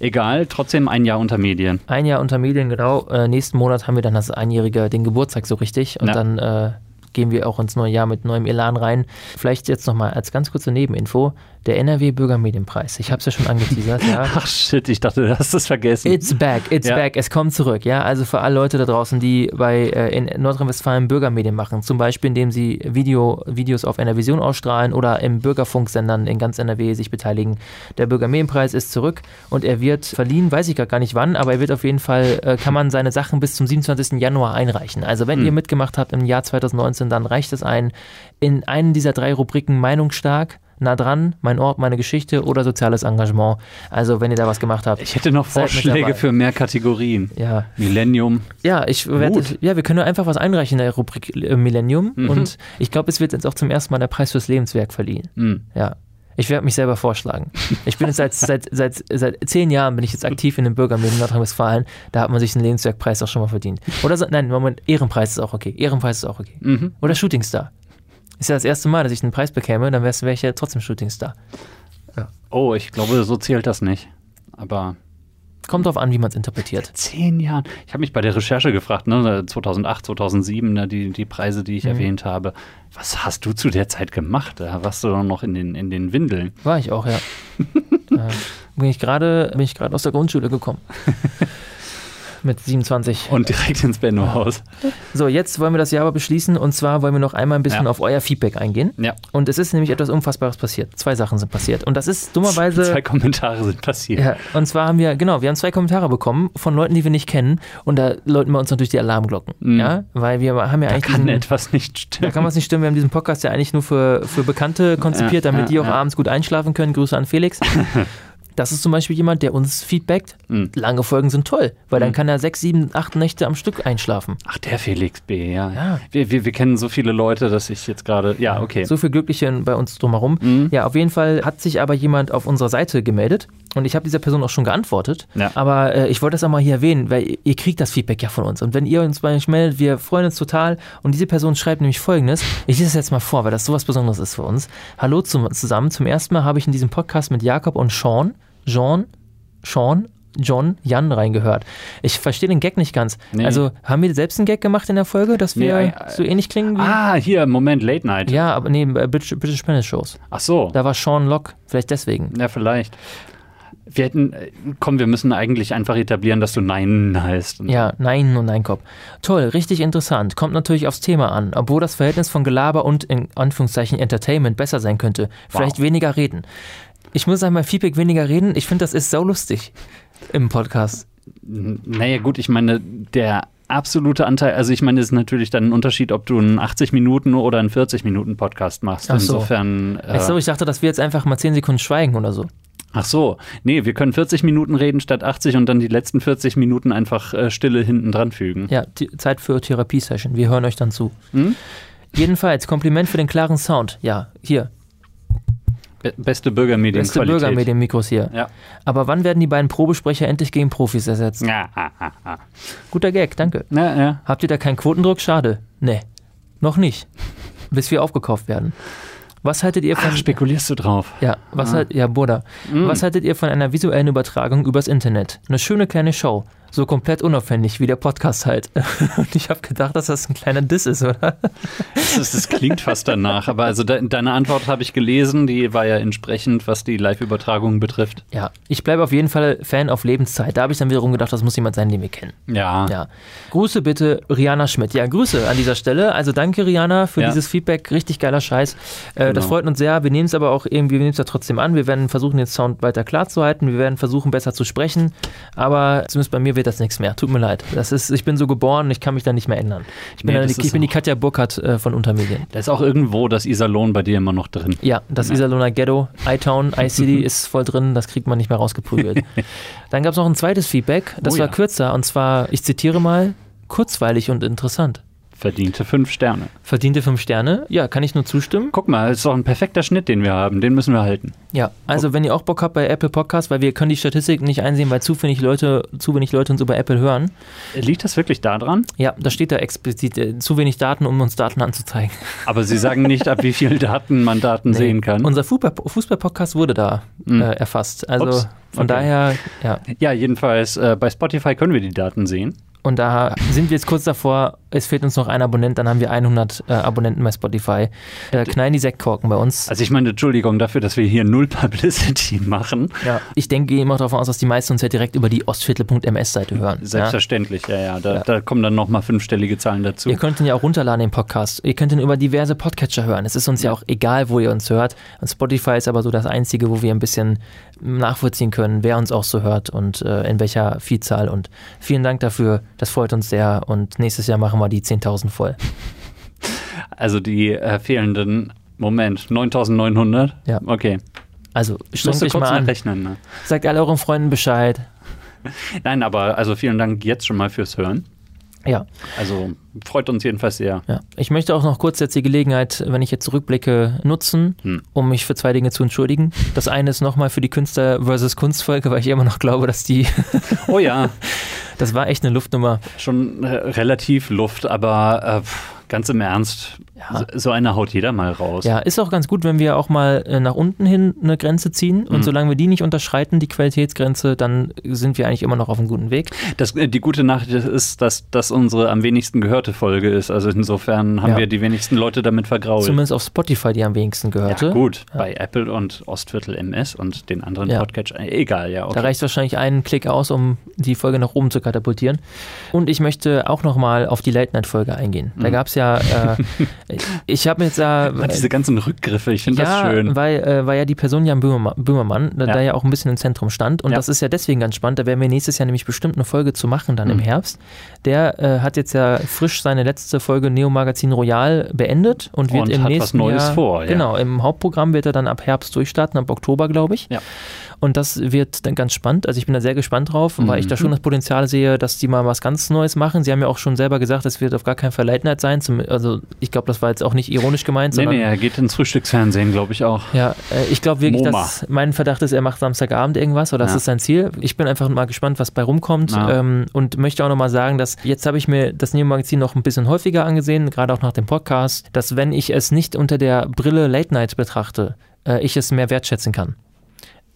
Egal, trotzdem ein Jahr unter Medien. Ein Jahr unter Medien, genau. Äh, nächsten Monat haben wir dann das Einjährige, den Geburtstag so richtig. Und Ja. dann äh, gehen wir auch ins neue Jahr mit neuem Elan rein. Vielleicht jetzt nochmal als ganz kurze Nebeninfo, der NRW Bürgermedienpreis. Ich habe es ja schon angeteasert, ja. Ach shit, ich dachte, du hast es vergessen. It's back, it's Ja. back, es kommt zurück, ja. Also für alle Leute da draußen, die bei äh, in Nordrhein-Westfalen Bürgermedien machen, zum Beispiel indem sie Video, Videos auf einer Vision ausstrahlen oder im Bürgerfunksendern in ganz NRW sich beteiligen. Der Bürgermedienpreis ist zurück und er wird verliehen, weiß ich gar nicht wann, aber er wird auf jeden Fall, äh, kann man seine Sachen bis zum 27. Januar einreichen. Also wenn Hm. ihr mitgemacht habt im Jahr 2019, dann reicht es ein in einen dieser drei Rubriken Meinungsstark, nah dran, mein Ort, meine Geschichte oder soziales Engagement. Also wenn ihr da was gemacht habt. Ich hätte noch Vorschläge für mehr Kategorien. Ja. Millennium. Ja, ich werde, ja, wir können einfach was einreichen in der Rubrik äh, Millennium Mhm. und ich glaube, es wird jetzt auch zum ersten Mal der Preis fürs Lebenswerk verliehen. Mhm. Ja. Ich werde mich selber vorschlagen. Ich bin jetzt seit, seit, seit, seit zehn Jahren bin ich jetzt aktiv in den Bürgermedien Nordrhein-Westfalen. Da hat man sich den Lebenswerkpreis auch schon mal verdient. Oder so, nein, Moment, Ehrenpreis ist auch okay. Ehrenpreis ist auch okay. Mhm. Oder Shootingstar. Ist ja das erste Mal, dass ich einen Preis bekäme, dann wäre ich ja trotzdem Shootingstar. Oh, ich glaube, so zählt das nicht. Aber Kommt drauf an, wie man es interpretiert. zehn Jahren. Ich habe mich bei der Recherche gefragt, ne, 2008, 2007, ne, die, die Preise, die ich Mhm. erwähnt habe. Was hast du zu der Zeit gemacht? Da warst du doch noch in den, in den Windeln. War ich auch, ja. äh, bin ich gerade bin ich gerade aus der Grundschule gekommen. Mit 27. Und direkt ins Benno-Haus. So, jetzt wollen wir das Jahr aber beschließen und zwar wollen wir noch einmal ein bisschen Ja. auf euer Feedback eingehen. Ja. Und es ist nämlich etwas Unfassbares passiert. Zwei Sachen sind passiert. Und das ist dummerweise. Zwei Kommentare sind passiert. Ja, und zwar haben wir, genau, wir haben zwei Kommentare bekommen von Leuten, die wir nicht kennen. Und da läuten wir uns natürlich die Alarmglocken. Mhm. Ja, weil wir haben ja Da eigentlich. kann diesen- etwas nicht da stimmen. kann was nicht stimmen. Wir haben diesen Podcast ja eigentlich nur für, für Bekannte konzipiert, Ja, damit die auch abends gut einschlafen können. Grüße an Felix. Das ist zum Beispiel jemand, der uns feedbackt. Mhm. Lange Folgen sind toll, weil dann Mhm. kann er sechs, sieben, acht Nächte am Stück einschlafen. Ach, der Felix B., ja. Ja. Wir, wir, wir kennen so viele Leute, dass ich jetzt gerade. Ja, okay. So viel Glückliche bei uns drumherum. Mhm. Ja, auf jeden Fall hat sich aber jemand auf unserer Seite gemeldet und ich habe dieser Person auch schon geantwortet, Ja. aber äh, ich wollte das auch mal hier erwähnen, weil ihr, kriegt das Feedback ja von uns. Und wenn ihr uns bei euch meldet, wir freuen uns total. Und diese Person schreibt nämlich folgendes: Ich lese das jetzt mal vor, weil das sowas Besonderes ist für uns. Hallo zum, zusammen. Zum ersten Mal habe ich in diesem Podcast mit Jakob und Sean, Jean, Sean, John, Jan reingehört. Ich verstehe den Gag nicht ganz. Nee. Also haben wir selbst einen Gag gemacht in der Folge, dass wir Nee, so ähnlich klingen wie. Ah, hier, Moment, Late Night. Ja, aber nee, äh, British, British Spanish Shows. Ach so. Da war Sean Locke, vielleicht deswegen. Ja, vielleicht. Wir hätten, äh, komm, wir müssen eigentlich einfach etablieren, dass du Nein heißt. Ja, nein und nein Kopf. Toll, richtig interessant. Kommt natürlich aufs Thema an. Obwohl das Verhältnis von Gelaber und in Anführungszeichen Entertainment besser sein könnte. Vielleicht weniger reden. Ich muss sagen, bei Feedback weniger reden, ich finde, das ist sau lustig im Podcast. Naja, gut, ich meine, der absolute Anteil, also ich meine, es ist natürlich dann ein Unterschied, ob du einen 80 Minuten oder einen 40 Minuten Podcast machst. Ach so. Insofern. Äh, Achso, ich dachte, dass wir jetzt einfach mal 10 Sekunden schweigen oder so. Ach so, nee, wir können 40 Minuten reden statt 80 und dann die letzten 40 Minuten einfach äh, Stille hinten dran fügen. Ja, Zeit für Therapie-Session. Wir hören euch dann zu. Hm? Jedenfalls, Kompliment für den klaren Sound. Ja, hier. Be beste Bürgermedienqualität. Beste Bürgermedienmikros hier. Ja. Aber wann werden die beiden Probesprecher endlich gegen Profis ersetzt? Ja, ah, ah, ah. Guter Gag, danke. Ja, ja. Habt ihr da keinen Quotendruck? Schade. Nee. Noch nicht. Bis wir aufgekauft werden. Was haltet ihr von. Ach, spekulierst du drauf? ja, was Ah. halt, ja, Bruder. Mm. Was haltet ihr von einer visuellen Übertragung übers Internet? Eine schöne kleine Show. So komplett unaufwendig wie der Podcast halt. Und ich habe gedacht, dass das ein kleiner Diss ist, oder? Das, ist- das klingt fast danach, aber also de, deine Antwort habe ich gelesen, die war ja entsprechend, was die Live-Übertragung betrifft. Ja, ich bleibe auf jeden Fall Fan auf Lebenszeit. Da habe ich dann wiederum gedacht, das muss jemand sein, den wir kennen. Ja. Ja. Grüße bitte Rihanna Schmidt. Ja, Grüße an dieser Stelle. Also danke Rihanna für Ja. dieses Feedback. Richtig geiler Scheiß. Äh, Das Genau. freut uns sehr. Wir nehmen es aber auch irgendwie, wir nehmen es ja trotzdem an. Wir werden versuchen, den Sound weiter klar zu halten. Wir werden versuchen, besser zu sprechen. Aber zumindest bei mir wird das nichts mehr. Tut mir leid. Das ist, ich bin so geboren, ich kann mich da nicht mehr ändern. Ich bin, Nee, die, ich bin die Katja Burkhardt äh, von Untermedien. Da ist auch irgendwo das Iserlohn bei dir immer noch drin. Ja, das Iserlohner Ghetto, iTown, iCity ist voll drin, das kriegt man nicht mehr rausgeprügelt. Dann gab es noch ein zweites Feedback, das Oh war ja. kürzer und zwar, ich zitiere mal, kurzweilig und interessant. Verdiente fünf Sterne. Verdiente fünf Sterne, ja, kann ich nur zustimmen. Guck mal, das ist doch ein perfekter Schnitt, den wir haben. Den müssen wir halten. Ja, also wenn ihr auch Bock habt bei Apple Podcast, weil wir können die Statistiken nicht einsehen, weil zu wenig Leute, zu wenig Leute uns über Apple hören. Liegt das wirklich daran? Ja, da steht da explizit äh, zu wenig Daten, um uns Daten anzuzeigen. Aber Sie sagen nicht, ab wie vielen Daten man Daten sehen kann. Unser Fußball- Fußball-Podcast wurde da Hm. äh, erfasst. Also Ups, von okay. daher, ja. Ja, jedenfalls, äh, bei Spotify können wir die Daten sehen. Und da sind wir jetzt kurz davor, es fehlt uns noch ein Abonnent, dann haben wir 100 äh, Abonnenten bei Spotify. Da knallen die Sektkorken bei uns. Also ich meine, Entschuldigung dafür, dass wir hier null Publicity machen. Ja. Ich denke immer davon aus, dass die meisten uns ja direkt über die ostviertel.ms-Seite hören. Ja? Selbstverständlich, ja, ja. Da, da kommen dann nochmal fünfstellige Zahlen dazu. Ihr könnt ihn ja auch runterladen, den Podcast. Ihr könnt ihn über diverse Podcatcher hören. Es ist uns ja auch egal, wo ihr uns hört. Und Spotify ist aber so das Einzige, wo wir ein bisschen nachvollziehen können, wer uns auch so hört und äh, in welcher Vielzahl. Und vielen Dank dafür. Das freut uns sehr. Und nächstes Jahr machen wir die 10.000 voll. Also die äh, fehlenden, Moment, 9900? Ja. Okay. Also Ich strengt musste euch kurz mal an. nachrechnen. Ne? Sagt all euren Freunden Bescheid. Nein, aber also vielen Dank jetzt schon mal fürs Hören. Ja. Also freut uns jedenfalls sehr. Ja. Ich möchte auch noch kurz jetzt die Gelegenheit, wenn ich jetzt zurückblicke, nutzen, Hm. um mich für zwei Dinge zu entschuldigen. Das eine ist nochmal für die Künstler versus Kunstfolge, weil ich immer noch glaube, dass die, Oh ja, das war echt eine Luftnummer. schon äh, relativ Luft, aber äh, ganz im Ernst, Ja. so, eine haut jeder mal raus. Ja, ist auch ganz gut, wenn wir auch mal äh, nach unten hin eine Grenze ziehen. Und Mhm. solange wir die nicht unterschreiten, die Qualitätsgrenze, dann sind wir eigentlich immer noch auf einem guten Weg. Das, äh, die gute Nachricht ist, dass das unsere am wenigsten gehörte Folge ist. Also insofern haben Ja. wir die wenigsten Leute damit vergrault. Zumindest auf Spotify, die am wenigsten gehörte. ja, gut, bei Apple und Ostviertel MS und den anderen Ja. Podcatcher. äh, Egal, ja. Da Okay. reicht wahrscheinlich einen Klick aus, um die Folge nach oben zu katapultieren. Und ich möchte auch nochmal auf die Late-Night-Folge eingehen. Da Mhm. gab es ja, äh, ich habe jetzt da. Aber diese ganzen Rückgriffe, ich finde ja, das schön. Weil, äh, weil ja die Person Jan Böhmermann, Böhmermann da, Ja. da ja auch ein bisschen im Zentrum stand. Und Ja. das ist ja deswegen ganz spannend. Da werden wir nächstes Jahr nämlich bestimmt eine Folge zu machen, dann im Mhm. Herbst. Der äh, hat jetzt ja frisch seine letzte Folge Neo Magazin Royal beendet und wird Und im hat was nächsten Neues Jahr, vor, ja. Genau, im Hauptprogramm wird er dann ab Herbst durchstarten, ab Oktober, glaube ich. Ja. Und das wird dann ganz spannend. Also ich bin da sehr gespannt drauf, Mhm. weil ich da schon das Potenzial sehe, dass die mal was ganz Neues machen. Sie haben ja auch schon selber gesagt, es wird auf gar keinen Fall Late Night sein. Zum, also ich glaube, das war jetzt auch nicht ironisch gemeint, Nee, sondern nee, er geht ins Frühstücksfernsehen, glaube ich auch. ja, äh, ich glaube wirklich, MoMA. dass mein Verdacht ist, er macht Samstagabend irgendwas oder das Ja. ist sein Ziel. Ich bin einfach mal gespannt, was bei rumkommt Ja. ähm, und möchte auch nochmal sagen, dass jetzt habe ich mir das Neo-Magazin noch ein bisschen häufiger angesehen, gerade auch nach dem Podcast, dass wenn ich es nicht unter der Brille Late Night betrachte, äh, ich es mehr wertschätzen kann.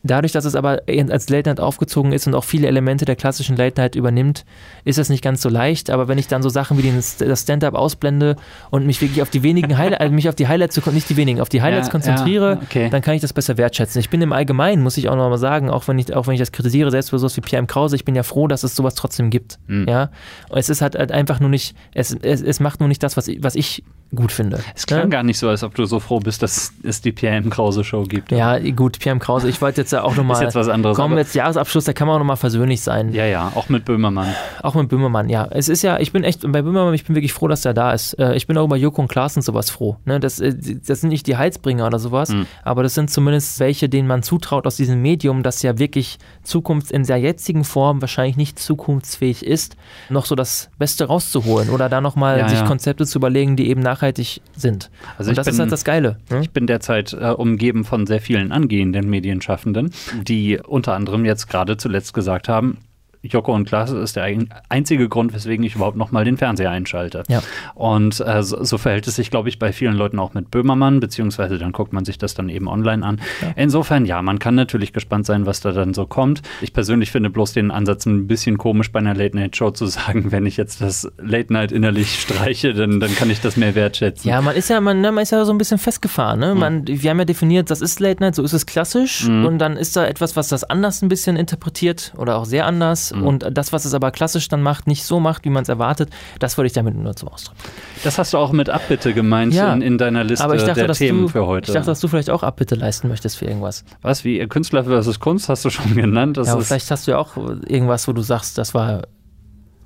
Dadurch, dass es aber als Late Night aufgezogen ist und auch viele Elemente der klassischen Late Night übernimmt, ist es nicht ganz so leicht. Aber wenn ich dann so Sachen wie den, das Stand-up ausblende und mich wirklich auf die wenigen Highlights, also mich auf die Highlights, nicht die wenigen, auf die Highlights Ja, konzentriere, ja, okay. dann kann ich das besser wertschätzen. Ich bin im Allgemeinen, muss ich auch noch mal sagen, auch wenn ich, auch wenn ich das kritisiere, selbst für sowas wie Pierre M. Krause, ich bin ja froh, dass es sowas trotzdem gibt. Mhm. Ja, Und es ist halt, halt einfach nur nicht, es, es, es macht nur nicht das, was ich, was ich gut finde. Es klang Ne? gar nicht so, als ob du so froh bist, dass es die Pierre M. Krause Show gibt. Ja, gut, Pierre M. Krause, ich wollte jetzt ja auch nochmal. Ist jetzt was anderes, Komm, aber- jetzt Jahresabschluss, da kann man auch nochmal versöhnlich sein. Ja, ja, auch mit Böhmermann. Auch mit Böhmermann, ja. Es ist ja, ich bin echt, bei Böhmermann, ich bin wirklich froh, dass er da ist. Äh, Ich bin auch über Joko und Klaas und sowas froh. Ne? Das, äh, das sind nicht die Heizbringer oder sowas, Mhm. aber das sind zumindest welche, denen man zutraut aus diesem Medium, das ja wirklich Zukunft in der jetzigen Form wahrscheinlich nicht zukunftsfähig ist, noch so das Beste rauszuholen oder da nochmal Ja, sich ja. Konzepte zu überlegen, die eben nachhaltig sind. Also das ist bin- halt das Geile. Ne? Ich bin derzeit äh, umgeben von sehr vielen angehenden Medienschaffenden, die unter anderem jetzt gerade zuletzt gesagt haben, Joko und Klaas ist der ein- einzige Grund, weswegen ich überhaupt noch mal den Fernseher einschalte. Ja. Und äh, so, so verhält es sich, glaube ich, bei vielen Leuten auch mit Böhmermann, beziehungsweise dann guckt man sich das dann eben online an. Insofern, ja, man kann natürlich gespannt sein, was da dann so kommt. Ich persönlich finde bloß den Ansatz ein bisschen komisch bei einer Late-Night-Show zu sagen, wenn ich jetzt das Late-Night innerlich streiche, dann, dann kann ich das mehr wertschätzen. Ja, man ist ja, man, ne, man ist ja so ein bisschen festgefahren. Ne? Man, wir haben ja definiert, das ist Late Night, so ist es klassisch. Mhm. Und dann ist da etwas, was das anders ein bisschen interpretiert oder auch sehr anders. Mhm. Und das, was es aber klassisch dann macht, nicht so macht, wie man es erwartet, das wollte ich damit nur zum Ausdruck. Das hast du auch mit Abbitte gemeint Ja, in, in deiner Liste aber ich dachte, der Themen du, für heute. ich dachte, dass du vielleicht auch Abbitte leisten möchtest für irgendwas. Was, wie Künstler versus Kunst hast du schon genannt? Das ja, aber vielleicht hast du ja auch irgendwas, wo du sagst, das war,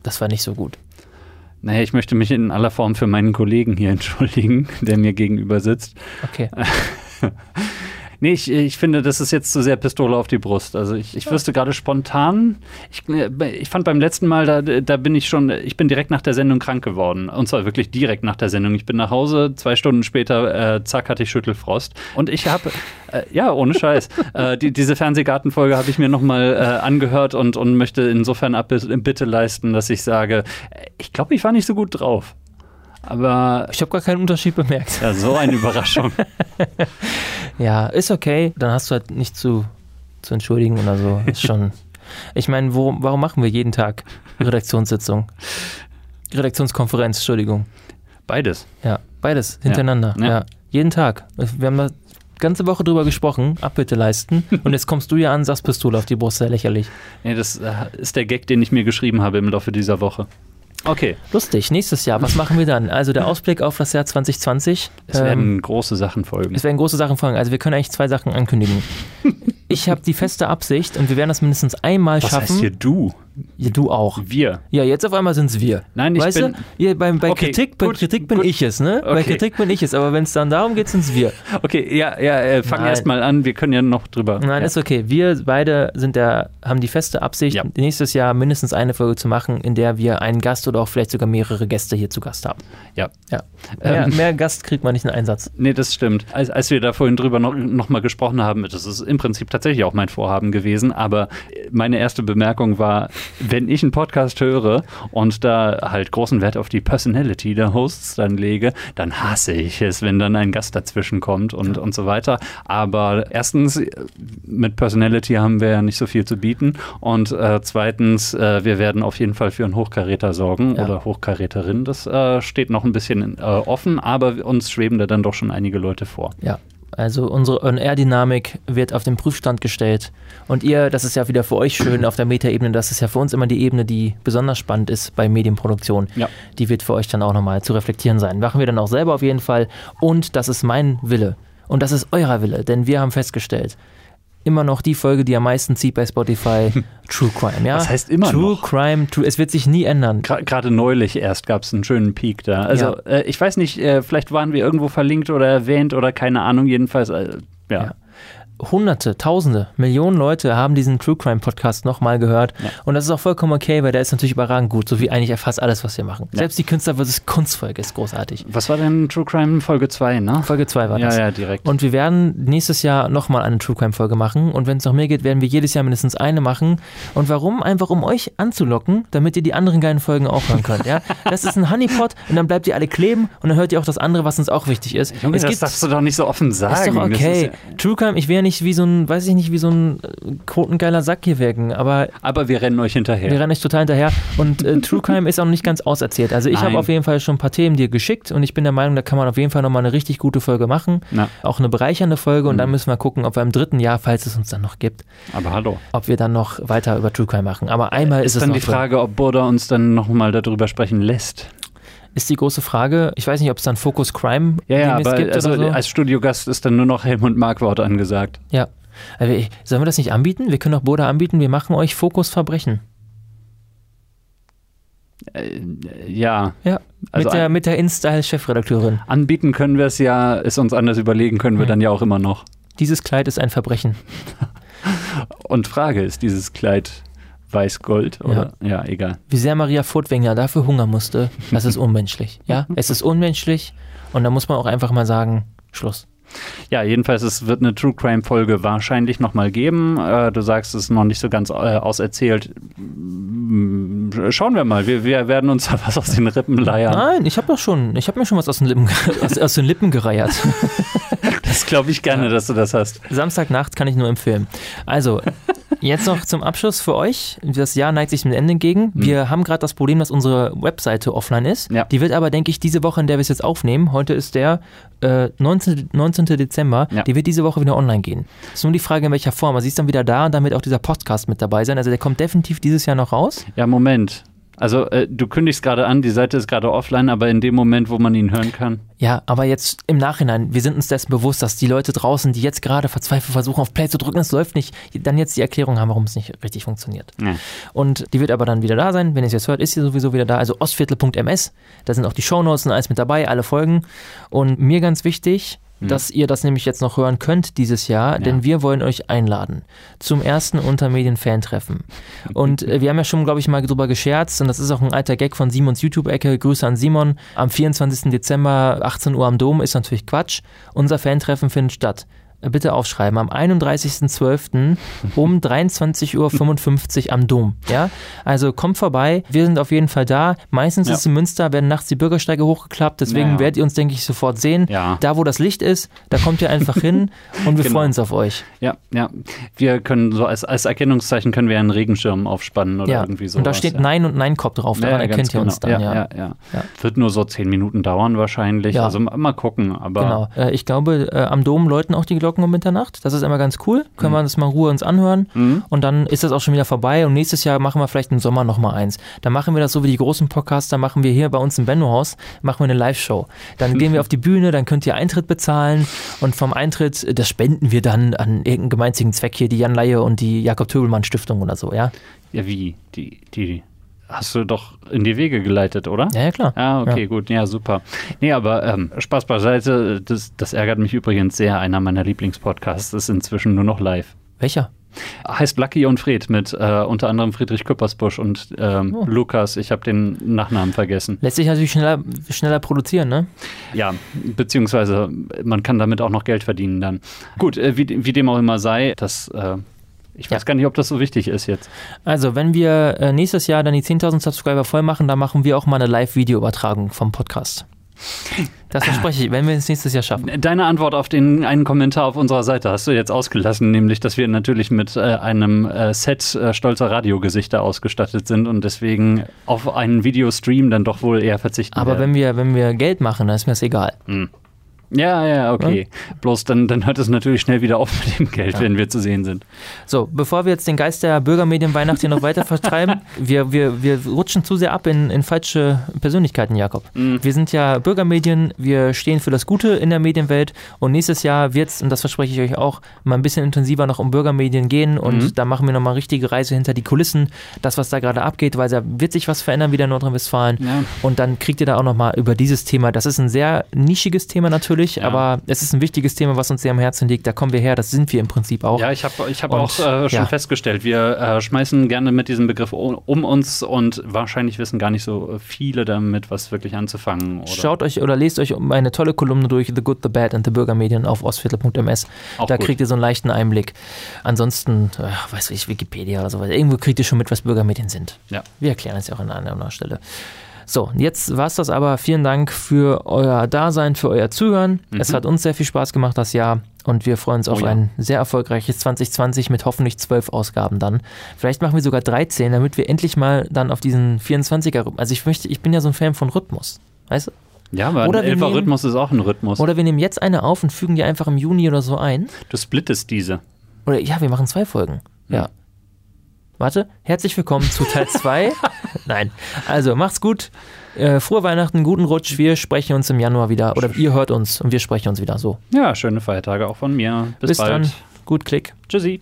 das war nicht so gut. naja, ich möchte mich in aller Form für meinen Kollegen hier entschuldigen, der mir gegenüber sitzt. Okay. Nee, ich, ich finde, das ist jetzt zu sehr Pistole auf die Brust. Also ich, ich wüsste gerade spontan, ich, ich fand beim letzten Mal, da, da bin ich schon, ich bin direkt nach der Sendung krank geworden. Und zwar wirklich direkt nach der Sendung. Ich bin nach Hause, zwei Stunden später, äh, zack, hatte ich Schüttelfrost. Und ich habe, äh, ja, ohne Scheiß, äh, die, diese Fernsehgartenfolge habe ich mir nochmal äh, angehört und, und möchte insofern Abbitte Bitte leisten, dass ich sage, äh, ich glaube, ich war nicht so gut drauf. Aber Ich habe gar keinen Unterschied bemerkt. ja, so eine Überraschung. Ja, ist okay. Dann hast du halt nicht zu, zu entschuldigen oder so. Ist schon. Ich meine, wo, warum machen wir jeden Tag Redaktionssitzung? Redaktionskonferenz, Entschuldigung. Beides. Ja, beides hintereinander. Ja. Ja. jeden Tag. Wir haben da ganze Woche drüber gesprochen, Abbitte leisten. Und jetzt kommst du ja an, sagst Pistole auf die Brust, sehr lächerlich. Nee, das äh, ist der Gag, den ich mir geschrieben habe im Laufe dieser Woche. Okay, Lustig, nächstes Jahr, was machen wir dann? Also der Ausblick auf das Jahr 2020. es werden große Sachen folgen. Es werden große Sachen folgen. Also wir können eigentlich zwei Sachen ankündigen. Ich habe die feste Absicht und wir werden das mindestens einmal Was schaffen. heißt hier du? Ja, du auch. Wir. Ja, jetzt auf einmal sind es wir. Nein, ich weißt bin- Du? Ja, bei, bei Okay, Kritik, bei gut, Kritik bin gut. ich es, ne? Bei Okay. Kritik bin ich es, aber wenn es dann darum geht, sind es wir. Okay, ja, ja, äh, fang Nein. erst mal an. Wir können ja noch drüber. Nein, ja. ist okay. Wir beide sind der, haben die feste Absicht, Ja. nächstes Jahr mindestens eine Folge zu machen, in der wir einen Gast oder auch vielleicht sogar mehrere Gäste hier zu Gast haben. Ja. Ja. Mehr, Ähm. mehr Gast kriegt man nicht einen Einsatz. Nee, das stimmt. Als, als wir da vorhin drüber noch, noch mal gesprochen haben, das ist im Prinzip tatsächlich auch mein Vorhaben gewesen, aber meine erste Bemerkung war, wenn ich einen Podcast höre und da halt großen Wert auf die Personality der Hosts dann lege, dann hasse ich es, wenn dann ein Gast dazwischen kommt und, und so weiter. Aber erstens, mit Personality haben wir ja nicht so viel zu bieten und äh, zweitens, äh, wir werden auf jeden Fall für einen Hochkaräter sorgen Ja. oder Hochkaräterin. Das äh, steht noch ein bisschen äh, offen, aber uns schweben da dann doch schon einige Leute vor. Ja. Also unsere On-Air-Dynamik wird auf den Prüfstand gestellt. Und ihr, das ist ja wieder für euch schön auf der Metaebene, das ist ja für uns immer die Ebene, die besonders spannend ist bei Medienproduktion. Ja. Die wird für euch dann auch nochmal zu reflektieren sein. Machen wir dann auch selber auf jeden Fall. Und das ist mein Wille. Und das ist eurer Wille, denn wir haben festgestellt, immer noch die Folge, die am meisten zieht bei Spotify, True Crime. Ja? Was heißt immer True noch? Crime, True, es wird sich nie ändern. Gerade neulich erst gab es einen schönen Peak da. Also Ja. äh, ich weiß nicht, äh, vielleicht waren wir irgendwo verlinkt oder erwähnt oder keine Ahnung, jedenfalls, äh, ja. Ja. Hunderte, Tausende, Millionen Leute haben diesen True Crime Podcast nochmal gehört. Ja. Und das ist auch vollkommen okay, weil der ist natürlich überragend gut, so wie eigentlich fast alles, was wir machen. Ja. Selbst die Künstler vs. Kunstfolge ist großartig. Was war denn True Crime Folge 2, ne? Folge 2 war das. Ja, ja, direkt. Und wir werden nächstes Jahr nochmal eine True Crime Folge machen. Und wenn es noch mehr geht, werden wir jedes Jahr mindestens eine machen. Und warum? Einfach um euch anzulocken, damit ihr die anderen geilen Folgen auch hören könnt. Ja? Das ist ein Honeypot und dann bleibt ihr alle kleben und dann hört ihr auch das andere, was uns auch wichtig ist. Junge, es das gibt, darfst du doch nicht so offen sagen. Ist doch okay. Ja True Crime, ich wäre nicht wie so ein, weiß ich nicht, wie so ein äh, quotengeiler Sack hier wirken, aber. Aber wir rennen euch hinterher. Wir rennen euch total hinterher. Und äh, True Crime ist auch noch nicht ganz auserzählt. Also ich habe auf jeden Fall schon ein paar Themen dir geschickt und ich bin der Meinung, da kann man auf jeden Fall nochmal eine richtig gute Folge machen. Na. Auch eine bereichernde Folge und mhm. dann müssen wir gucken, ob wir im dritten Jahr, falls es uns dann noch gibt. Aber hallo. Ob wir dann noch weiter über True Crime machen. Aber einmal ist, ist es dann die Frage, ob Burda uns dann nochmal darüber sprechen lässt ist die große Frage. Ich weiß nicht, ob es dann Focus Crime ja, ja, aber gibt also so. als Studiogast ist dann nur noch Helmut Markwort angesagt. Ja. Also, sollen wir das nicht anbieten? Wir können auch Boda anbieten, wir machen euch Fokus Verbrechen. Äh, ja. Ja. Also mit der, mit der InStyle-Chefredakteurin. Anbieten können wir es ja, ist uns anders überlegen, können wir ja. dann ja auch immer noch. Dieses Kleid ist ein Verbrechen. Und Frage, ist dieses Kleid Weiß-Gold oder ja. ja. egal. Wie sehr Maria Furtwängler dafür hungern musste, das ist unmenschlich. Ja, es ist unmenschlich und da muss man auch einfach mal sagen, Schluss. Ja, jedenfalls, es wird eine True Crime Folge wahrscheinlich nochmal geben. Äh, du sagst, es ist noch nicht so ganz äh, auserzählt. Schauen wir mal. Wir, wir werden uns da was aus den Rippen leiern. Nein, ich habe doch schon, ich habe mir schon was aus den Lippen, aus, aus den Lippen gereiert. Das glaube ich gerne, dass du das hast. Samstagnacht kann ich nur empfehlen. Also, Jetzt noch zum Abschluss für euch. Das Jahr neigt sich dem Ende entgegen. Mhm. Wir haben gerade das Problem, dass unsere Webseite offline ist. Ja. Die wird aber, denke ich, diese Woche, in der wir es jetzt aufnehmen, heute ist der äh, 19, 19. Dezember, ja. die wird diese Woche wieder online gehen. Ist nur die Frage, in welcher Form. Also sie ist dann wieder da und damit auch dieser Podcast mit dabei sein. Also der kommt definitiv dieses Jahr noch raus. Ja, Moment. Also äh, du kündigst gerade an, die Seite ist gerade offline, aber in dem Moment, wo man ihn hören kann. Ja, aber jetzt im Nachhinein, wir sind uns dessen bewusst, dass die Leute draußen, die jetzt gerade verzweifelt versuchen, auf Play zu drücken, es läuft nicht, dann jetzt die Erklärung haben, warum es nicht richtig funktioniert. Ja. Und die wird aber dann wieder da sein. Wenn ihr es jetzt hört, ist sie sowieso wieder da. Also ostviertel.ms, da sind auch die Shownotes und alles mit dabei, alle Folgen. Und mir ganz wichtig, Mhm. dass ihr das nämlich jetzt noch hören könnt dieses Jahr, ja. denn wir wollen euch einladen zum ersten Untermedien-Fan-Treffen. Und äh, wir haben ja schon, glaube ich, mal drüber gescherzt und das ist auch ein alter Gag von Simons YouTube-Ecke. Grüße an Simon. Am 24. Dezember, 18 Uhr am Dom, ist natürlich Quatsch. Unser Fan-Treffen findet statt bitte aufschreiben, am 31.12. um 23.55 Uhr am Dom. Ja? Also kommt vorbei, wir sind auf jeden Fall da. Meistens ja. ist es in Münster, werden nachts die Bürgersteige hochgeklappt, deswegen ja. werdet ihr uns, denke ich, sofort sehen. Ja. Da, wo das Licht ist, da kommt ihr einfach hin und wir genau. freuen uns auf euch. Ja, ja. Wir können so als, als Erkennungszeichen können wir einen Regenschirm aufspannen oder ja. irgendwie so. Und da steht Nein und Nein-Kopf drauf, daran erkennt ihr genau. uns dann. Ja, ja. Ja, Wird nur so zehn Minuten dauern wahrscheinlich. Also mal gucken. Aber genau. Äh, ich glaube, äh, am Dom läuten auch die Glocken Glocken um Mitternacht. Das ist immer ganz cool. Können mhm. wir das mal Ruhe uns anhören. Mhm. Und dann ist das auch schon wieder vorbei. Und nächstes Jahr machen wir vielleicht im Sommer nochmal eins. Dann machen wir das so wie die großen Podcasts. Dann machen wir hier bei uns im Benno-Haus, machen wir eine Live-Show. Dann gehen wir auf die Bühne, dann könnt ihr Eintritt bezahlen. Und vom Eintritt, das spenden wir dann an irgendeinen gemeinnützigen Zweck hier, die Jan Leihe und die Jakob Töbelmann Stiftung oder so, ja? Ja, wie? Die, die hast du doch in die Wege geleitet, oder? Ja, ja klar. Ah, okay, ja. gut. Ja, super. Nee, aber ähm, Spaß beiseite. Das, das ärgert mich übrigens sehr. Einer meiner Lieblingspodcasts ist inzwischen nur noch live. Welcher? Heißt Lucky und Fred mit äh, unter anderem Friedrich Küppersbusch und ähm, oh. Lukas. Ich habe den Nachnamen vergessen. Lässt sich natürlich schneller, schneller produzieren, ne? Ja, beziehungsweise man kann damit auch noch Geld verdienen dann. Gut, äh, wie, wie, dem auch immer sei, das äh, ich weiß ja. gar nicht, ob das so wichtig ist jetzt. Also, wenn wir äh, nächstes Jahr dann die 10.000 Subscriber voll machen, dann machen wir auch mal eine Live-Video-Übertragung vom Podcast. Das verspreche ich, wenn wir es nächstes Jahr schaffen. Deine Antwort auf den einen Kommentar auf unserer Seite hast du jetzt ausgelassen, nämlich, dass wir natürlich mit äh, einem äh, Set äh, stolzer Radiogesichter ausgestattet sind und deswegen auf einen Videostream dann doch wohl eher verzichten. Aber werden. wenn wir, wenn wir Geld machen, dann ist mir das egal. Hm. Ja, ja, okay. Ja? Bloß dann, dann hört es natürlich schnell wieder auf mit dem Geld, ja. wenn wir zu sehen sind. So, bevor wir jetzt den Geist der Bürgermedienweihnacht hier noch weiter vertreiben, wir, wir, wir rutschen zu sehr ab in, in falsche Persönlichkeiten, Jakob. Mhm. Wir sind ja Bürgermedien, wir stehen für das Gute in der Medienwelt und nächstes Jahr wird es, und das verspreche ich euch auch, mal ein bisschen intensiver noch um Bürgermedien gehen und mhm. da machen wir nochmal eine richtige Reise hinter die Kulissen, das, was da gerade abgeht, weil da wird sich was verändern wieder in Nordrhein-Westfalen ja. und dann kriegt ihr da auch nochmal über dieses Thema, das ist ein sehr nischiges Thema natürlich, natürlich, Ja. aber es ist ein wichtiges Thema, was uns sehr am Herzen liegt. Da kommen wir her, das sind wir im Prinzip auch. Ja, ich habe ich hab Und, auch äh, schon ja. festgestellt, wir äh, schmeißen gerne mit diesem Begriff um, um uns und wahrscheinlich wissen gar nicht so viele damit, was wirklich anzufangen. Oder? Schaut euch oder lest euch meine tolle Kolumne durch, The Good, The Bad and the Bürgermedien auf ostviertel.ms. Da gut. kriegt ihr so einen leichten Einblick. Ansonsten, äh, weiß ich, Wikipedia oder sowas. Irgendwo kriegt ihr schon mit, was Bürgermedien sind. Ja. Wir erklären es ja auch an einer anderen Stelle. So, jetzt war es das aber. Vielen Dank für euer Dasein, für euer Zuhören. Es hat uns sehr viel Spaß gemacht, das Jahr. Und wir freuen uns auf Mhm. Oh ja. ein sehr erfolgreiches 2020 mit hoffentlich zwölf Ausgaben dann. Vielleicht machen wir sogar 13, damit wir endlich mal dann auf diesen 24er. Also ich möchte, ich bin ja so ein Fan von Rhythmus. Weißt du? Ja, aber Oder ein Elfer-Rhythmus ist auch ein Rhythmus. Oder wir nehmen jetzt eine auf und fügen die einfach im Juni oder so ein. du splittest diese. Oder ja, wir machen zwei Folgen. Ja. Warte, herzlich willkommen zu Teil 2. Nein. Also, macht's gut. Äh, frohe Weihnachten, guten Rutsch. Wir sprechen uns im Januar wieder. Oder ihr hört uns und wir sprechen uns wieder. So. Ja, schöne Feiertage auch von mir. Bis, Bis bald. dann. Gut Klick. Tschüssi.